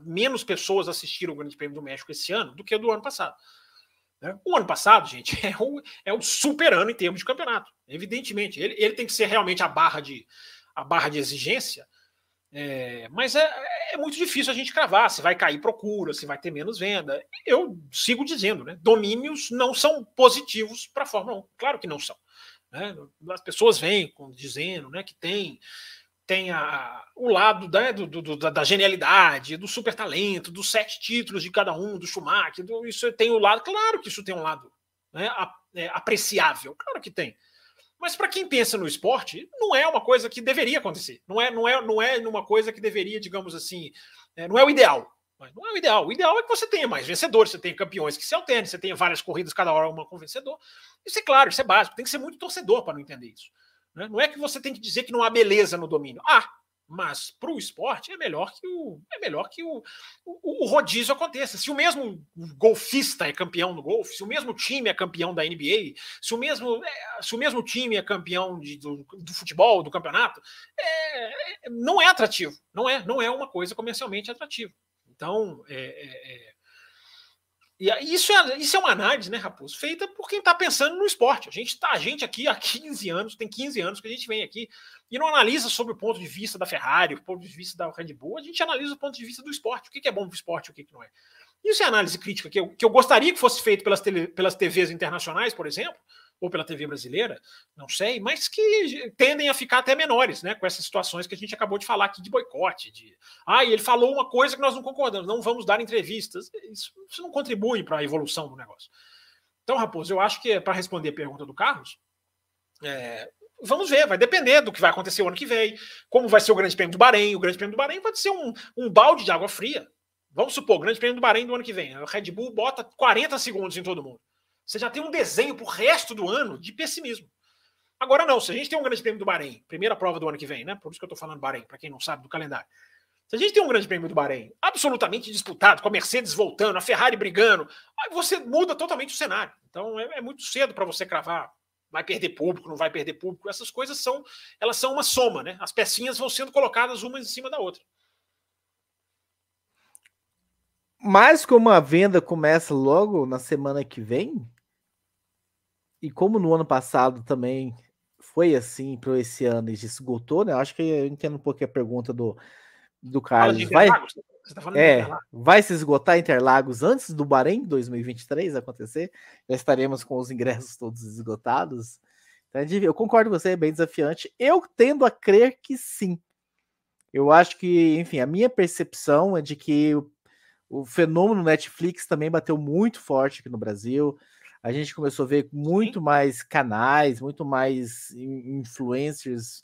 Menos pessoas assistiram o Grande Prêmio do México esse ano do que do ano passado. Né? O ano passado, gente, <laughs> é um, é um super ano em termos de campeonato. Evidentemente, ele, ele tem que ser realmente a barra de, a barra de exigência, é, mas é, é, muito difícil a gente cravar se vai cair procura, se vai ter menos venda. Eu sigo dizendo, né? Domínios não são positivos para a Fórmula 1. Claro que não são. Né? As pessoas vêm dizendo né, que tem tem a, o lado da, do, do, da, genialidade, do super talento, dos sete títulos de cada um, do Schumacher, do, isso tem o lado, claro que isso tem um lado né, é, apreciável, claro que tem. Mas para quem pensa no esporte, não é uma coisa que deveria acontecer. Não é, não é, não é uma coisa que deveria, digamos assim, é, não é o ideal. Não é o ideal. O ideal é que você tenha mais vencedores, você tenha campeões que se alternem, você tenha várias corridas, cada hora uma com vencedor. Isso é claro, isso é básico. Tem que ser muito torcedor para não entender isso. Né? Não é que você tem que dizer que não há beleza no domínio. Ah, mas para o esporte é melhor que o é melhor que o, o, o, rodízio aconteça. Se o mesmo golfista é campeão no golfe, se o mesmo time é campeão da NBA, se o mesmo, é, se o mesmo time é campeão de, do, do futebol, do campeonato, é, é, não é atrativo. Não é, não é uma coisa comercialmente atrativa. Então, é, é, é e isso é, isso é uma análise, né, Raposo, feita por quem está pensando no esporte. A gente está, a gente aqui há <laughs> 15 anos, tem 15 anos que a gente vem aqui e não analisa sobre o ponto de vista da Ferrari, o ponto de vista da Red Bull, a gente analisa o ponto de vista do esporte, o que é bom para o esporte e o que não é. Isso é análise crítica que eu, que eu gostaria que fosse feito pelas, tele, pelas TVs internacionais, por exemplo, ou pela TV brasileira, não sei, mas que tendem a ficar até menores, né? Com essas situações que a gente acabou de falar aqui de boicote, de ah, ele falou uma coisa que nós não concordamos, não vamos dar entrevistas. Isso, isso não contribui para a evolução do negócio. Então, Raposo, eu acho que para responder a pergunta do Carlos, é, vamos ver, vai depender do que vai acontecer o ano que vem, como vai ser o Grande Prêmio do Bahrein. O Grande Prêmio do Bahrein pode ser um, um balde de água fria. Vamos supor, o Grande Prêmio do Bahrein do ano que vem. A Red Bull bota 40 segundos em todo mundo. Você já tem um desenho para o resto do ano de pessimismo. Agora não, se a gente tem um grande prêmio do Bahrein, primeira prova do ano que vem, né? Por isso que eu estou falando Bahrein, para quem não sabe do calendário. Se a gente tem um grande prêmio do Bahrein absolutamente disputado, com a Mercedes voltando, a Ferrari brigando, aí você muda totalmente o cenário. Então é, é muito cedo para você cravar. Vai perder público, não vai perder público. Essas coisas são, elas são uma soma, né? As pecinhas vão sendo colocadas umas em cima da outra. Mas como a venda começa logo na semana que vem, e como no ano passado também foi assim para esse ano e se esgotou, né? Acho que eu entendo um pouco a pergunta do, do Carlos. Vai, tá é, vai se esgotar Interlagos antes do Bahrein 2023 acontecer? Já estaremos com os ingressos todos esgotados. Então, eu concordo com você, é bem desafiante. Eu tendo a crer que sim. Eu acho que, enfim, a minha percepção é de que o, o fenômeno Netflix também bateu muito forte aqui no Brasil. A gente começou a ver muito mais canais, muito mais influencers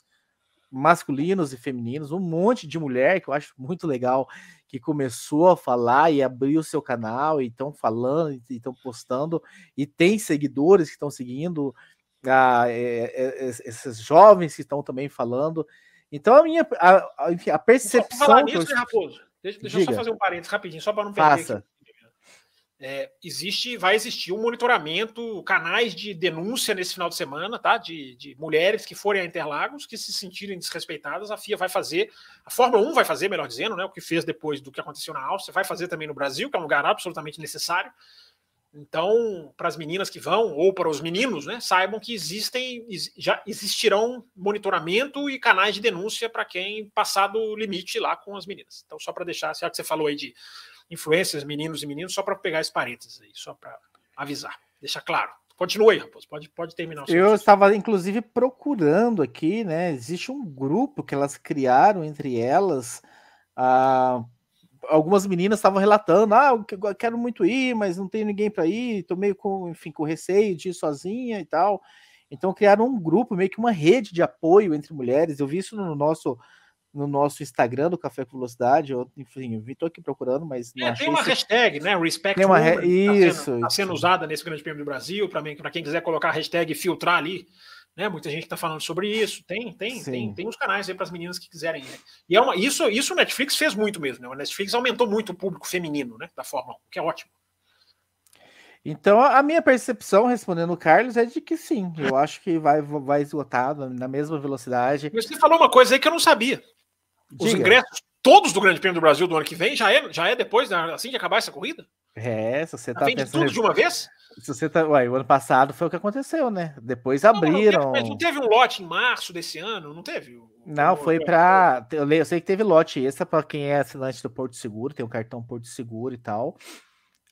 masculinos e femininos, um monte de mulher que eu acho muito legal que começou a falar e abriu o seu canal e estão falando e estão postando e tem seguidores que estão seguindo ah, é, é, esses jovens que estão também falando. Então a minha a, a, enfim, a percepção. Nisso, eu... né, Raposo? Deixa, deixa eu só fazer um parênteses rapidinho, só para não perder. Faça. Aqui é, existe, vai existir um monitoramento, canais de denúncia nesse final de semana, tá? De, de, mulheres que forem a Interlagos, que se sentirem desrespeitadas, a FIA vai fazer, a Fórmula 1 vai fazer, melhor dizendo, né? O que fez depois do que aconteceu na Áustria, vai fazer também no Brasil, que é um lugar absolutamente necessário. Então, para as meninas que vão, ou para os meninos, né, saibam que existem, já existirão monitoramento e canais de denúncia para quem passar do limite lá com as meninas. Então, só para deixar, já que você falou aí de influências, meninos e meninos, só para pegar esse parênteses aí, só para avisar, deixar claro. Continua aí, Raposo, pode, pode terminar. Eu estava, inclusive, procurando aqui, né? Existe um grupo que elas criaram entre elas. Ah, algumas meninas estavam relatando: ah, eu quero muito ir, mas não tenho ninguém para ir, estou meio com, enfim, com receio de ir sozinha e tal. Então criaram um grupo, meio que uma rede de apoio entre mulheres. Eu vi isso no nosso no nosso Instagram do Café com Velocidade. Eu, enfim, eu estou aqui procurando, mas não é, Tem uma hashtag, né? Respect tem uma re... Isso. Está sendo, tá sendo, usada nesse Grande Prêmio do Brasil, para quem quiser colocar a hashtag e filtrar ali. Né, muita gente está falando sobre isso. Tem, tem, tem, tem uns canais aí para as meninas que quiserem. Né? E é uma, isso, isso o Netflix fez muito mesmo. Né? O Netflix aumentou muito o público feminino né, da Fórmula 1, que é ótimo. Então, a minha percepção, respondendo o Carlos, é de que sim. Eu acho que vai, vai esgotar na mesma velocidade. Mas você falou uma coisa aí que eu não sabia. Os Diga. ingressos todos do Grande Prêmio do Brasil do ano que vem já é, já é depois, né, assim de acabar essa corrida? É, se você tá Vende pensando... tudo de uma vez? Se você tá. Ué, o ano passado foi o que aconteceu, né? Depois abriram. Não, mas não teve um lote em março desse ano? Não teve? Não, foi para. Eu sei que teve lote extra para quem é assinante do Porto Seguro, tem um cartão Porto Seguro e tal.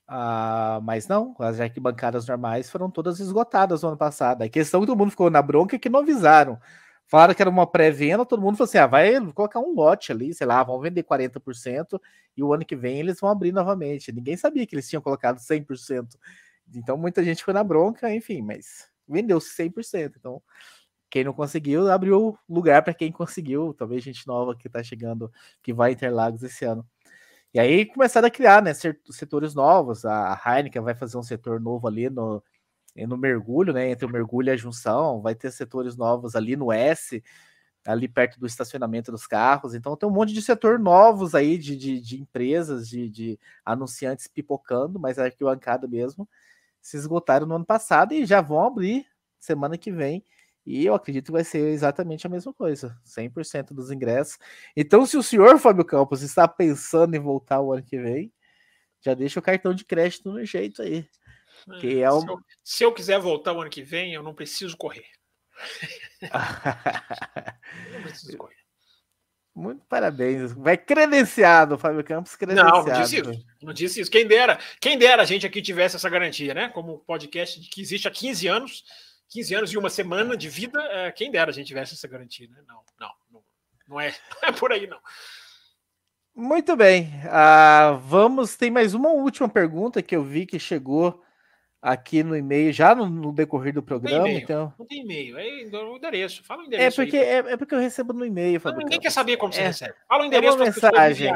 Ah, mas não, as arquibancadas normais foram todas esgotadas no ano passado. A questão que todo mundo ficou na bronca é que não avisaram. Falaram que era uma pré-venda, todo mundo falou assim: ah, vai colocar um lote ali, sei lá, vão vender 40% e o ano que vem eles vão abrir novamente. Ninguém sabia que eles tinham colocado 100%. Então muita gente foi na bronca, enfim, mas vendeu 100%. Então, quem não conseguiu, abriu lugar para quem conseguiu. Talvez gente nova que está chegando, que vai Interlagos esse ano. E aí começaram a criar né, setores novos. A Heineken vai fazer um setor novo ali no, no mergulho, né? Entre o mergulho e a junção, vai ter setores novos ali no S, ali perto do estacionamento dos carros. Então tem um monte de setor novos aí de, de, de empresas, de, de, anunciantes pipocando, mas a arquibancada mesmo se esgotaram no ano passado e já vão abrir semana que vem. E eu acredito que vai ser exatamente a mesma coisa, 100% dos ingressos. Então, se o senhor Fábio Campos está pensando em voltar o ano que vem, já deixa o cartão de crédito no jeito aí. Que é, é um... se, eu, se eu quiser voltar o ano que vem, eu não preciso correr. <laughs> não preciso correr. Muito parabéns. Vai credenciado, Fábio Campos, credenciado. Não, não disse isso. Não disse isso. Quem dera, quem dera a gente aqui tivesse essa garantia, né? Como podcast que existe há 15 anos, 15 anos e uma semana de vida, é, quem dera a gente tivesse essa garantia, né? Não, não, não, não é, <laughs> não é por aí, não. Muito bem. Uh, vamos, tem mais uma última pergunta que eu vi que chegou aqui no e-mail, já no, no decorrer do programa. Não então... não tem e-mail, é o endereço. Fala o endereço. É porque, é, é, porque eu recebo no e-mail. Não, ninguém quer saber como você é, recebe. Fala o endereço. É uma mensagem.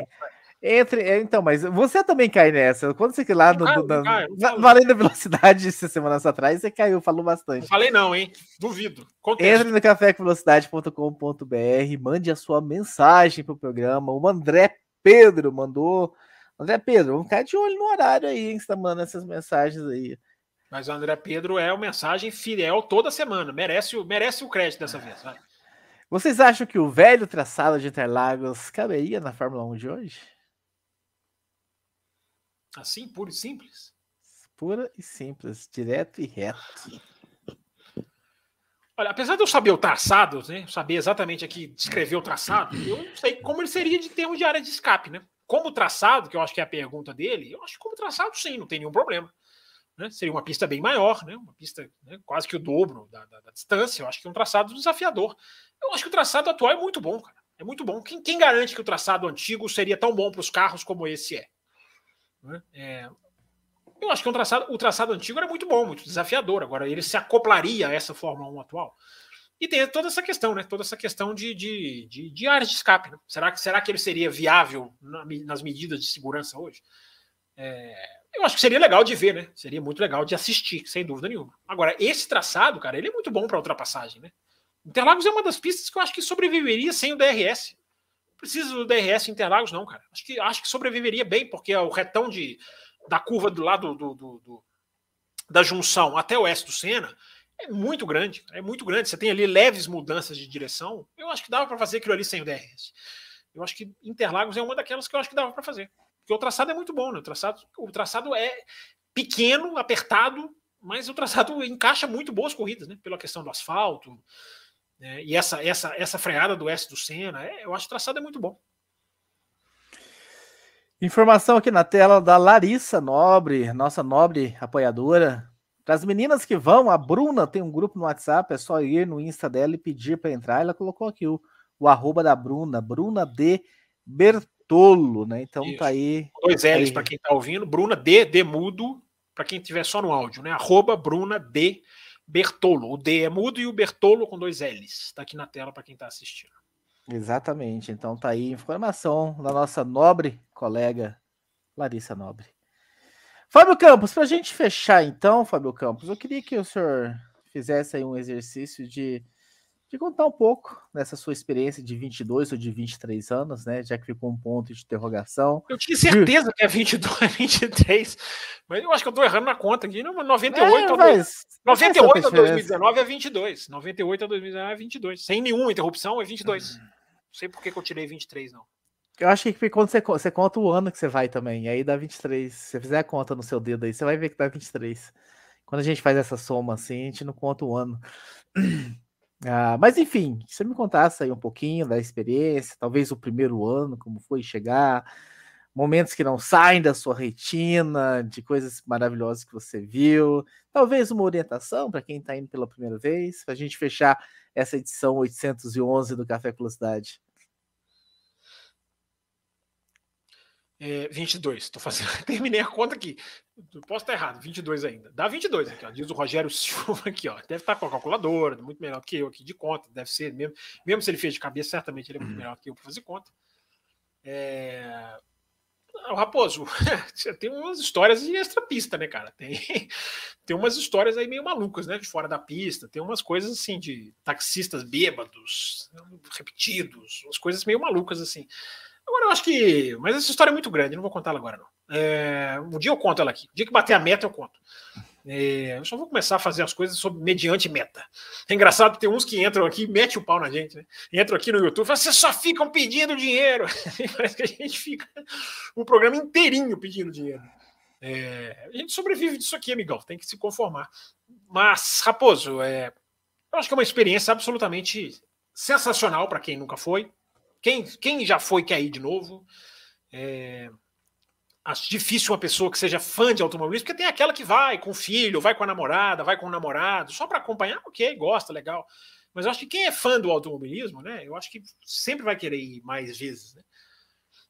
Entre, é, então, mas você também cai nessa. Quando você lá no, cai, na, cai, na, valendo a velocidade <laughs> semanas atrás, você caiu, falou bastante. Não falei não, hein? Duvido. Contexto. Entre no cafécomvelocidade.com.br, mande a sua mensagem para o programa. O André Pedro mandou. André Pedro, vamos ficar de olho no horário aí, hein? Você tá mandando essas mensagens aí. Mas o André Pedro é uma mensagem fiel toda semana. Merece, o, merece o crédito dessa vez. Vai. Vocês acham que o velho traçado de Interlagos caberia na Fórmula 1 de hoje? Assim, puro e simples? Pura e simples, direto e reto. Olha, apesar de eu saber o traçado, né, saber exatamente aqui descrever o traçado, eu não sei como ele seria de termos de área de escape, né? Como traçado, que eu acho que é a pergunta dele, eu acho que como traçado sim, não tem nenhum problema. Né? Seria uma pista bem maior, né? uma pista né, quase que o dobro da, da, da, distância. Eu acho que é um traçado desafiador. Eu acho que o traçado atual é muito bom, cara. É muito bom. Quem, quem garante que o traçado antigo seria tão bom para os carros como esse é? Né? é? Eu acho que um traçado, o traçado antigo era muito bom, muito desafiador. Agora, ele se acoplaria a essa Fórmula 1 atual. E tem toda essa questão, né? Toda essa questão de, de, de, de áreas de escape. Né? Será, que, será que ele seria viável na, nas medidas de segurança hoje? É, eu acho que seria legal de ver, né? Seria muito legal de assistir, sem dúvida nenhuma. Agora, esse traçado, cara, ele é muito bom para ultrapassagem, né? Interlagos é uma das pistas que eu acho que sobreviveria sem o DRS. Não precisa do DRS Interlagos, não, cara. Acho que, acho que sobreviveria bem, porque o retão de, da curva do lado do, do, do da junção até o oeste do Senna é muito grande. É muito grande. Você tem ali leves mudanças de direção. Eu acho que dava para fazer aquilo ali sem o DRS. Eu acho que Interlagos é uma daquelas que eu acho que dava para fazer. Porque o traçado é muito bom, né? O traçado, o traçado é pequeno, apertado, mas o traçado <laughs> encaixa muito boas corridas, né? Pela questão do asfalto. Né? E essa, essa, essa freada do S do Senna. É, eu acho que o traçado é muito bom. Informação aqui na tela da Larissa Nobre, nossa nobre apoiadora. Para as meninas que vão, a Bruna tem um grupo no WhatsApp, é só ir no Insta dela e pedir para entrar. Ela colocou aqui o, o arroba da Bruna, Bruna de Bertolo, né? Então tá Isso. tá aí. Dois L's para quem tá ouvindo, Bruna D, D mudo, para quem tiver só no áudio, né? Arroba Bruna D Bertolo. O D é mudo e o Bertolo com dois L's. Está aqui na tela para quem está assistindo. Exatamente. Então tá aí informação da nossa nobre colega Larissa Nobre. Fábio Campos, para a gente fechar então, Fábio Campos, eu queria que o senhor fizesse aí um exercício de, de contar um pouco dessa sua experiência de 22 ou de 23 anos, né? Já que ficou um ponto de interrogação. Eu tinha certeza que é 22, 23, mas eu acho que eu estou errando na conta aqui. 98 é, mas, 98 a 2019 é 22. 98 a 2019 é 22. Sem nenhuma interrupção é 22. Não sei por que, que eu tirei 23, não. Eu acho que quando você, você conta o ano que você vai também, aí dá 23. Se você fizer a conta no seu dedo aí, você vai ver que dá 23. Quando a gente faz essa soma assim, a gente não conta o ano. Ah, mas enfim, se você me contasse aí um pouquinho da experiência, talvez o primeiro ano, como foi chegar, momentos que não saem da sua retina, de coisas maravilhosas que você viu, talvez uma orientação para quem está indo pela primeira vez, para a gente fechar essa edição 811 do Café Velocidade. É, 22, tô fazendo, <laughs> terminei a conta aqui. Posso estar errado, 22 ainda. Dá 22 aqui, ó. Diz o Rogério <laughs> Silva aqui, ó. Deve estar com a calculadora, muito melhor que eu aqui de conta, deve ser mesmo. Mesmo se ele fez de cabeça, certamente ele é muito uhum. melhor que eu para fazer conta. É... O Raposo, <laughs> tem umas histórias de extra pista, né, cara? Tem, tem umas histórias aí meio malucas, né? De fora da pista. Tem umas coisas assim de taxistas bêbados, repetidos, umas coisas meio malucas assim. Agora eu acho que. Mas essa história é muito grande, não vou contar ela agora, não. É, um dia eu conto ela aqui. O dia que bater a meta, eu conto. É, eu só vou começar a fazer as coisas sobre mediante meta. É engraçado tem uns que entram aqui e metem o pau na gente, né? Entram aqui no YouTube e falam, vocês só ficam pedindo dinheiro. <laughs> Parece que a gente fica um programa inteirinho pedindo dinheiro. É, a gente sobrevive disso aqui, amigão, tem que se conformar. Mas, Raposo, é, eu acho que é uma experiência absolutamente sensacional para quem nunca foi. Quem, quem já foi quer ir de novo. É, acho difícil uma pessoa que seja fã de automobilismo, porque tem aquela que vai com o filho, vai com a namorada, vai com o namorado, só para acompanhar, ok, gosta, legal. Mas eu acho que quem é fã do automobilismo, né, eu acho que sempre vai querer ir mais vezes, né?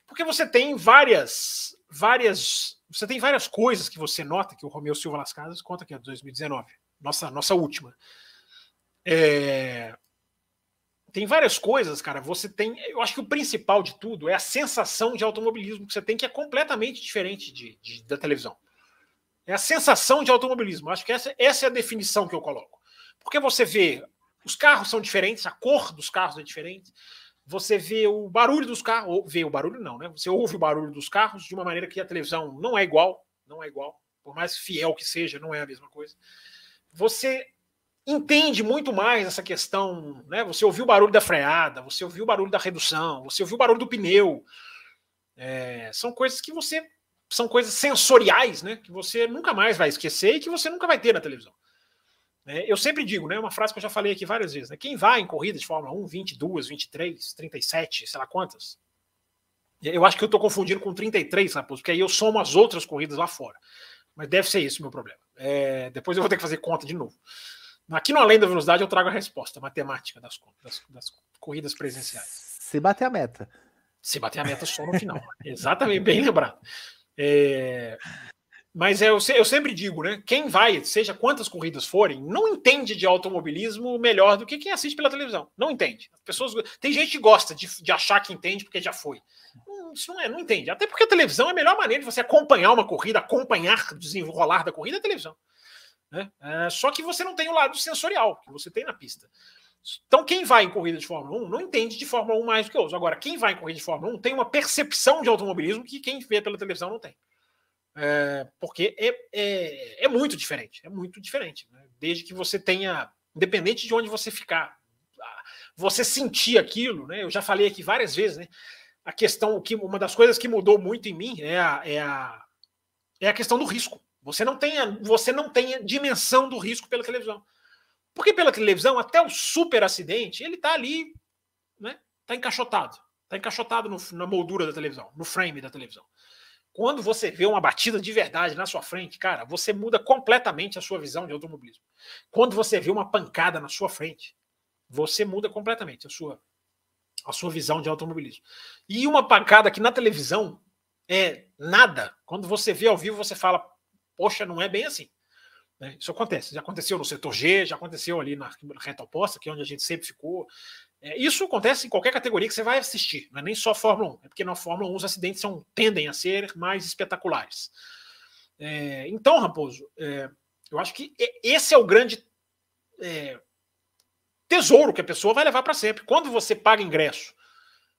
Porque você tem várias, várias, você tem várias coisas que você nota que o Romeu Silva Las Casas conta que é 2019, nossa, nossa última. É, tem várias coisas, cara. Você tem. Eu acho que o principal de tudo é a sensação de automobilismo que você tem, que é completamente diferente de, de da televisão. É a sensação de automobilismo. Acho que essa, essa é a definição que eu coloco. Porque você vê, os carros são diferentes, a cor dos carros é diferente. Você vê o barulho dos carros, ou vê o barulho não, né? Você ouve o barulho dos carros de uma maneira que a televisão não é igual, não é igual. Por mais fiel que seja, não é a mesma coisa. Você entende muito mais essa questão, né? Você ouviu o barulho da freada, você ouviu o barulho da redução, você ouviu o barulho do pneu. É, são coisas que você são coisas sensoriais, né? Que você nunca mais vai esquecer e que você nunca vai ter na televisão. É, eu sempre digo, né? Uma frase que eu já falei aqui várias vezes, né? Quem vai em corridas de Fórmula 1, 22, 23, 37, sei lá quantas. Eu acho que eu estou confundindo com 33, sabe? Porque aí eu somo as outras corridas lá fora. Mas deve ser esse o meu problema. É, depois eu vou ter que fazer conta de novo. Aqui no Além da Velocidade eu trago a resposta matemática das, das, das corridas presenciais. Se bater a meta. Se bater a meta só no final. <laughs> Exatamente, bem lembrado. É... Mas é, eu, eu, sempre digo, né? Quem vai, seja quantas corridas forem, não entende de automobilismo melhor do que quem assiste pela televisão. Não entende. As pessoas, tem gente que gosta de, de achar que entende porque já foi. Hum, isso não é, não entende. Até porque a televisão é a melhor maneira de você acompanhar uma corrida, acompanhar o desenrolar da corrida é a televisão. Né? É, só que você não tem o lado sensorial que você tem na pista. Então, quem vai em corrida de Fórmula 1 não entende de Fórmula 1 mais do que outros. Agora, quem vai em corrida de Fórmula 1 tem uma percepção de automobilismo que quem vê pela televisão não tem. É, porque é, é, é, muito diferente. É muito diferente. Né? Desde que você tenha, independente de onde você ficar, você sentir aquilo, né? Eu já falei aqui várias vezes, né? A questão, que uma das coisas que mudou muito em mim é a, é a, é a questão do risco. Você não tem você não tem dimensão do risco pela televisão. Porque pela televisão, até o super acidente, ele está ali, né? Está encaixotado. Está encaixotado no, na moldura da televisão, no frame da televisão. Quando você vê uma batida de verdade na sua frente, cara, você muda completamente a sua visão de automobilismo. Quando você vê uma pancada na sua frente, você muda completamente a sua, a sua visão de automobilismo. E uma pancada que na televisão é nada. Quando você vê ao vivo, você fala, poxa, não é bem assim. Né? Isso acontece. Já aconteceu no setor G, já aconteceu ali na reta oposta, que é onde a gente sempre ficou. É, isso acontece em qualquer categoria que você vai assistir, não é nem só Fórmula 1, é porque na Fórmula 1 os acidentes são, tendem a ser mais espetaculares. É, então, Raposo, é, eu acho que esse é o grande é, tesouro que a pessoa vai levar para sempre. Quando você paga ingresso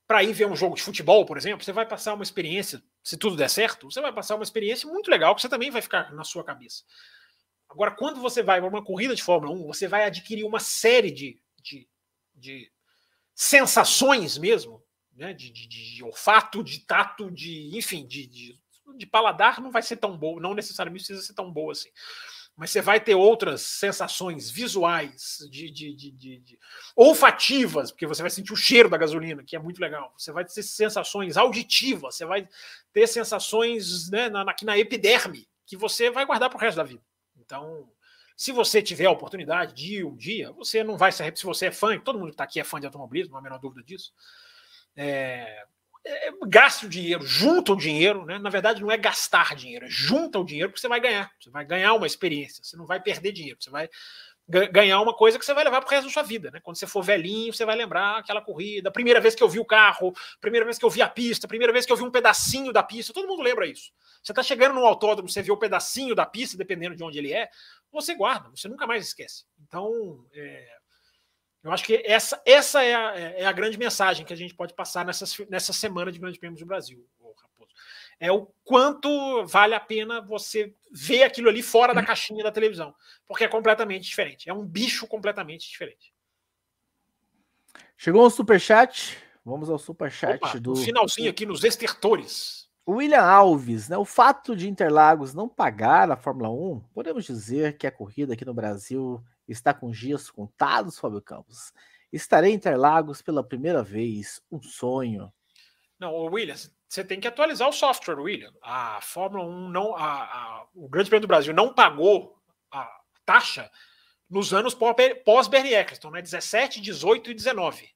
para ir ver um jogo de futebol, por exemplo, você vai passar uma experiência, se tudo der certo, você vai passar uma experiência muito legal que você também vai ficar na sua cabeça. Agora, quando você vai para uma corrida de Fórmula 1, você vai adquirir uma série de, de, de sensações mesmo, né? De, de, de, olfato, de tato, de enfim, de, de, de, paladar não vai ser tão boa, não necessariamente precisa ser tão boa assim. Mas você vai ter outras sensações visuais, de, de, de, de, olfativas, porque você vai sentir o cheiro da gasolina, que é muito legal. Você vai ter sensações auditivas, você vai ter sensações né, na, na epiderme, que você vai guardar para o resto da vida. Então, se você tiver a oportunidade de ir um dia, você não vai se arrepender. Se você é fã, todo mundo que está aqui é fã de automobilismo, não há a menor dúvida disso. É, é, gaste o dinheiro, junta o dinheiro, né? Na verdade, não é gastar dinheiro, é junta o dinheiro que você vai ganhar. Você vai ganhar uma experiência, você não vai perder dinheiro, você vai ganhar uma coisa que você vai levar para o resto da sua vida, né? Quando você for velhinho, você vai lembrar aquela corrida, primeira vez que eu vi o carro, primeira vez que eu vi a pista, primeira vez que eu vi um pedacinho da pista, todo mundo lembra isso. Você está chegando no autódromo, você vê o um pedacinho da pista, dependendo de onde ele é, você guarda, você nunca mais esquece. Então, é, eu acho que essa, essa é, a, é a grande mensagem que a gente pode passar nessa, nessa semana de Grande Prêmios do Brasil, Raposo. É o quanto vale a pena você ver aquilo ali fora da caixinha da televisão, porque é completamente diferente. É um bicho completamente diferente. Chegou um superchat. Vamos ao superchat do. No finalzinho aqui nos estertores. William Alves, né? O fato de Interlagos não pagar a Fórmula 1, podemos dizer que a corrida aqui no Brasil está com dias contados, Fábio Campos. Estarei em Interlagos pela primeira vez, um sonho. Não, William, você tem que atualizar o software, William. A Fórmula 1 não, a, a, o Grande Prêmio do Brasil não pagou a taxa nos anos pós-Bernie Eccleston, né? 17, 18 e 19.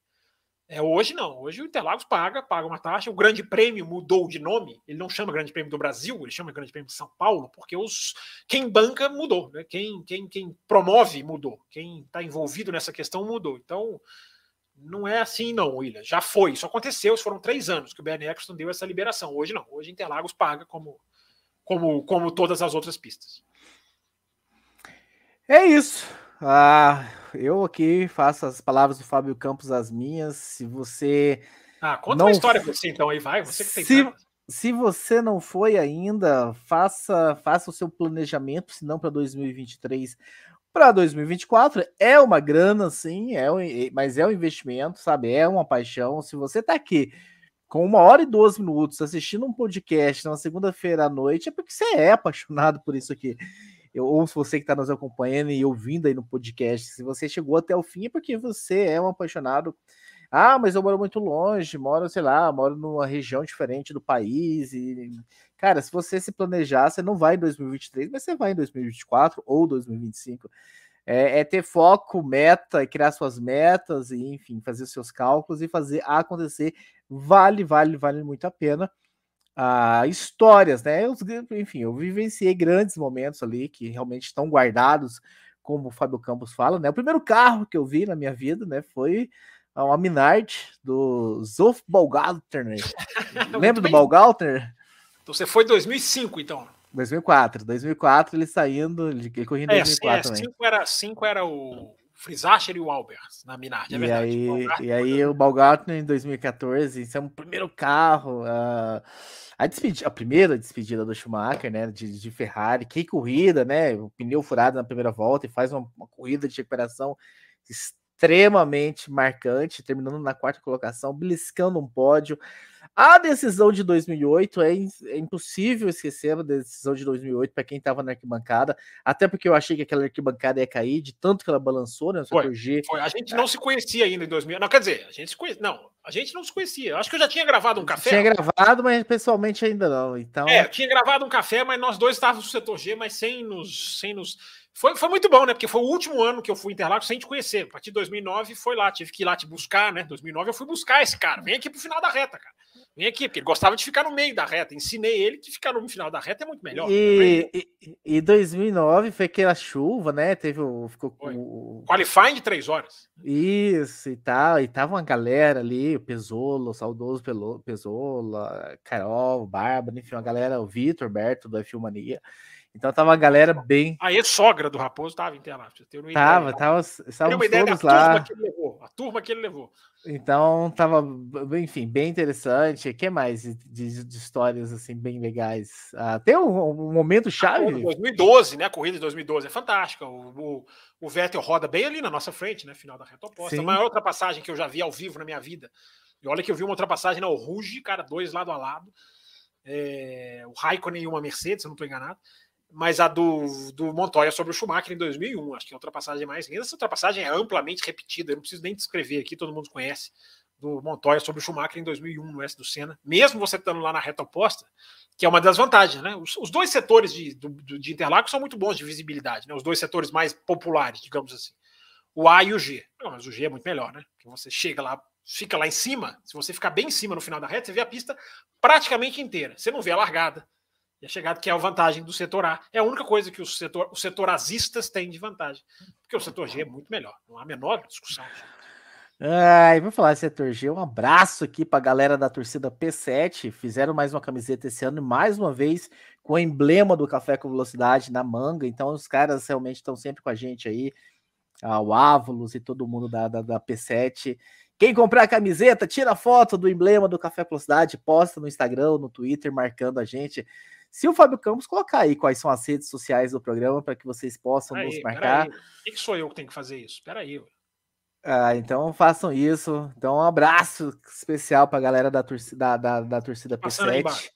É, hoje não. Hoje o Interlagos paga, paga uma taxa. O Grande Prêmio mudou de nome. Ele não chama Grande Prêmio do Brasil, ele chama Grande Prêmio de São Paulo, porque os quem banca mudou, né? Quem, quem, quem promove mudou. Quem está envolvido nessa questão mudou. Então não é assim, não, William. Já foi. Isso aconteceu. Foram três anos que o BN Eccleston deu essa liberação. Hoje não. Hoje Interlagos paga como, como, como todas as outras pistas. É isso. Ah, eu aqui faço as palavras do Fábio Campos as minhas. Se você. Ah, conta não... uma história pra você então aí, vai. Você que tem se, se você não foi ainda, faça, faça o seu planejamento, se não para 2023, para 2024. É uma grana, sim, é um, mas é um investimento, sabe? É uma paixão. Se você tá aqui com uma hora e 12 minutos assistindo um podcast na segunda-feira à noite, é porque você é apaixonado por isso aqui eu, ou se você que está nos acompanhando e ouvindo aí no podcast, se você chegou até o fim é porque você é um apaixonado. Ah, mas eu moro muito longe, moro, sei lá, moro numa região diferente do país. E, cara, se você se planejar, você não vai em 2023, mas você vai em 2024 ou 2025. é, é, ter foco, meta, criar suas metas e, enfim, fazer seus cálculos e fazer acontecer. Vale, vale, vale muito a pena. Ah, histórias, né? Eu, enfim, eu vivenciei grandes momentos ali que realmente estão guardados, como o Fábio Campos fala, né? O primeiro carro que eu vi na minha vida, né, foi uma Minardi do Zof Balgalter. <laughs> Lembra do Balgalter? Então você foi 2005, então. 2004. 2004 ele saindo, ele corria em 2004 é, também. Cinco era, cinco era o Frisacher e o Albers na Minardi, é e verdade. Aí, e aí o Balgartner em 2014, isso é um primeiro carro. Uh, a, despedida, a primeira despedida do Schumacher, né? De, de Ferrari, que corrida, né? O pneu furado na primeira volta e faz uma, uma corrida de recuperação extremamente marcante, terminando na quarta colocação, beliscando um pódio. A decisão de 2008 é, é impossível esquecer a decisão de 2008 para quem estava na arquibancada, até porque eu achei que aquela arquibancada ia cair de tanto que ela balançou, né? Foi, G. foi. A gente não se conhecia ainda em 2000. Não, quer dizer, a gente se conhecia. Não, a gente não se conhecia. Acho que eu já tinha gravado um café. Tinha gravado, mas pessoalmente ainda não. Então. É, tinha gravado um café, mas nós dois estávamos no setor G, mas sem nos, sem nos foi, foi muito bom, né? Porque foi o último ano que eu fui Interlagos sem te conhecer. A partir de 2009 foi lá, tive que ir lá te buscar, né? 2009 eu fui buscar esse cara. Vem aqui pro final da reta, cara. Vem aqui, porque ele gostava de ficar no meio da reta. Ensinei ele que ficar no final da reta é muito melhor. E, e, e 2009 foi aquela chuva, né? Teve o. Ficou foi. o. Qualifying de três horas. Isso e tal. E tava uma galera ali, o Pesolo, o saudoso Pesola, Carol, Bárbara, enfim, uma galera, o Vitor, Berto do F1 Mania. Então tava a galera bem. A ex-sogra do Raposo tava internada. Tava, ideia. tava. Uma ideia todos da lá. turma que ele levou. A turma que ele levou. Então tava, enfim, bem interessante. O que mais de, de, de, histórias assim bem legais? Ah, tem um, um momento chave. A 2012, né? A corrida de 2012 é fantástica. O, o, o, Vettel roda bem ali na nossa frente, né? Final da reta oposta. Sim. A maior ultrapassagem que eu já vi ao vivo na minha vida. E olha que eu vi uma ultrapassagem na Ruge, cara, dois lado a lado. É, o Raikkonen e uma Mercedes, se eu não estou enganado mas a do, do Montoya sobre o Schumacher em 2001, acho que é a ultrapassagem mais linda. Essa ultrapassagem é amplamente repetida, eu não preciso nem descrever aqui, todo mundo conhece, do Montoya sobre o Schumacher em 2001 no S do Senna, mesmo você estando lá na reta oposta, que é uma das vantagens, né? Os, os dois setores de, do, de Interlagos são muito bons de visibilidade, né? Os dois setores mais populares, digamos assim. O A e o G. Não, mas o G é muito melhor, né? Porque você chega lá, fica lá em cima, se você ficar bem em cima no final da reta, você vê a pista praticamente inteira. Você não vê a largada, e a chegada, que é a vantagem do setor A. É a única coisa que o setor, os setorazistas têm de vantagem. Porque o setor G é muito melhor. Não há a menor discussão. Ai, vou falar setor G. Um abraço aqui para a galera da torcida P7. Fizeram mais uma camiseta esse ano, mais uma vez, com o emblema do Café com Velocidade na manga. Então, os caras realmente estão sempre com a gente aí. O Ávulos e todo mundo da, da, da P7. Quem comprar a camiseta, tira a foto do emblema do Café com Velocidade, posta no Instagram, no Twitter, marcando a gente. Se o Fábio Campos colocar aí quais são as redes sociais do programa para que vocês possam nos marcar. Por que, sou eu que tenho que fazer isso? Espera aí. Ah, então façam isso. Então, um abraço especial para a galera da torcida, da, da, torcida P7.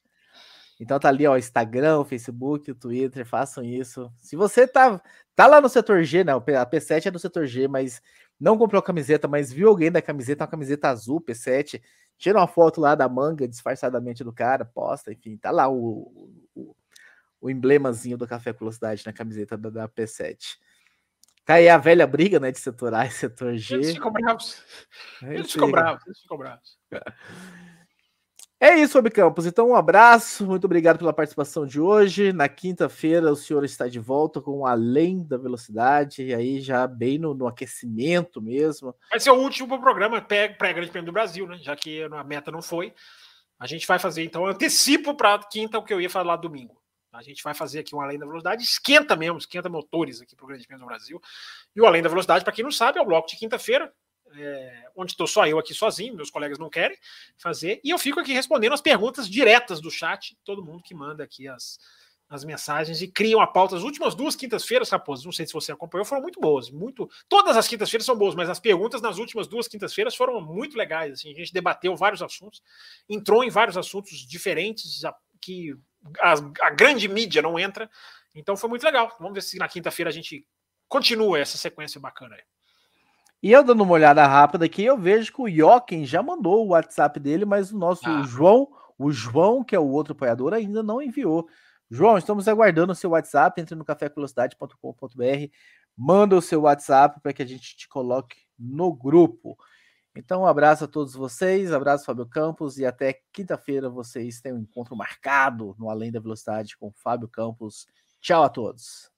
Então tá ali, ó, Instagram, Facebook, Twitter, façam isso. Se você tá, tá lá no setor G, né? A P7 é do setor G, mas não comprou camiseta, mas viu alguém da camiseta, uma camiseta azul, P7, tira uma foto lá da manga disfarçadamente do cara, posta, enfim, tá lá o, o, o emblemazinho do Café Velocidade na camiseta da, da, P7. Tá aí a velha briga, né, de setor A e setor G. Eles ficam bravos. Eles ficam bravos, eles ficam bravos. <laughs> É isso, Fábio Campos. Então, um abraço, muito obrigado pela participação de hoje. Na quinta-feira, o senhor está de volta com Além da Velocidade, e aí já bem no, no aquecimento mesmo. Vai ser o último programa pré-Grande Prêmio do Brasil, né? Já que a meta não foi. A gente vai fazer, então, antecipo para quinta o que eu ia falar domingo. A gente vai fazer aqui um Além da Velocidade, esquenta mesmo, esquenta motores aqui para o Grande Prêmio do Brasil. E o Além da Velocidade, para quem não sabe, é o bloco de quinta-feira, é, onde estou só eu aqui sozinho, meus colegas não querem fazer, e eu fico aqui respondendo as perguntas diretas do chat, todo mundo que manda aqui as, as mensagens e criam a pauta. As últimas duas quintas-feiras, Raposo, não sei se você acompanhou, foram muito boas. Muito, todas as quintas-feiras são boas, mas as perguntas nas últimas duas quintas-feiras foram muito legais. Assim, a gente debateu vários assuntos, entrou em vários assuntos diferentes que a, a grande mídia não entra. Então foi muito legal. Vamos ver se na quinta-feira a gente continua essa sequência bacana aí. E eu dando uma olhada rápida aqui, eu vejo que o Jochen já mandou o WhatsApp dele, mas o nosso ah. João, o João, que é o outro apoiador, ainda não enviou. João, estamos aguardando o seu WhatsApp, entre no cafévelocidade.com.br, manda o seu WhatsApp para que a gente te coloque no grupo. Então, um abraço a todos vocês, abraço Fábio Campos e até quinta-feira vocês têm um encontro marcado no Além da Velocidade com Fábio Campos. Tchau a todos.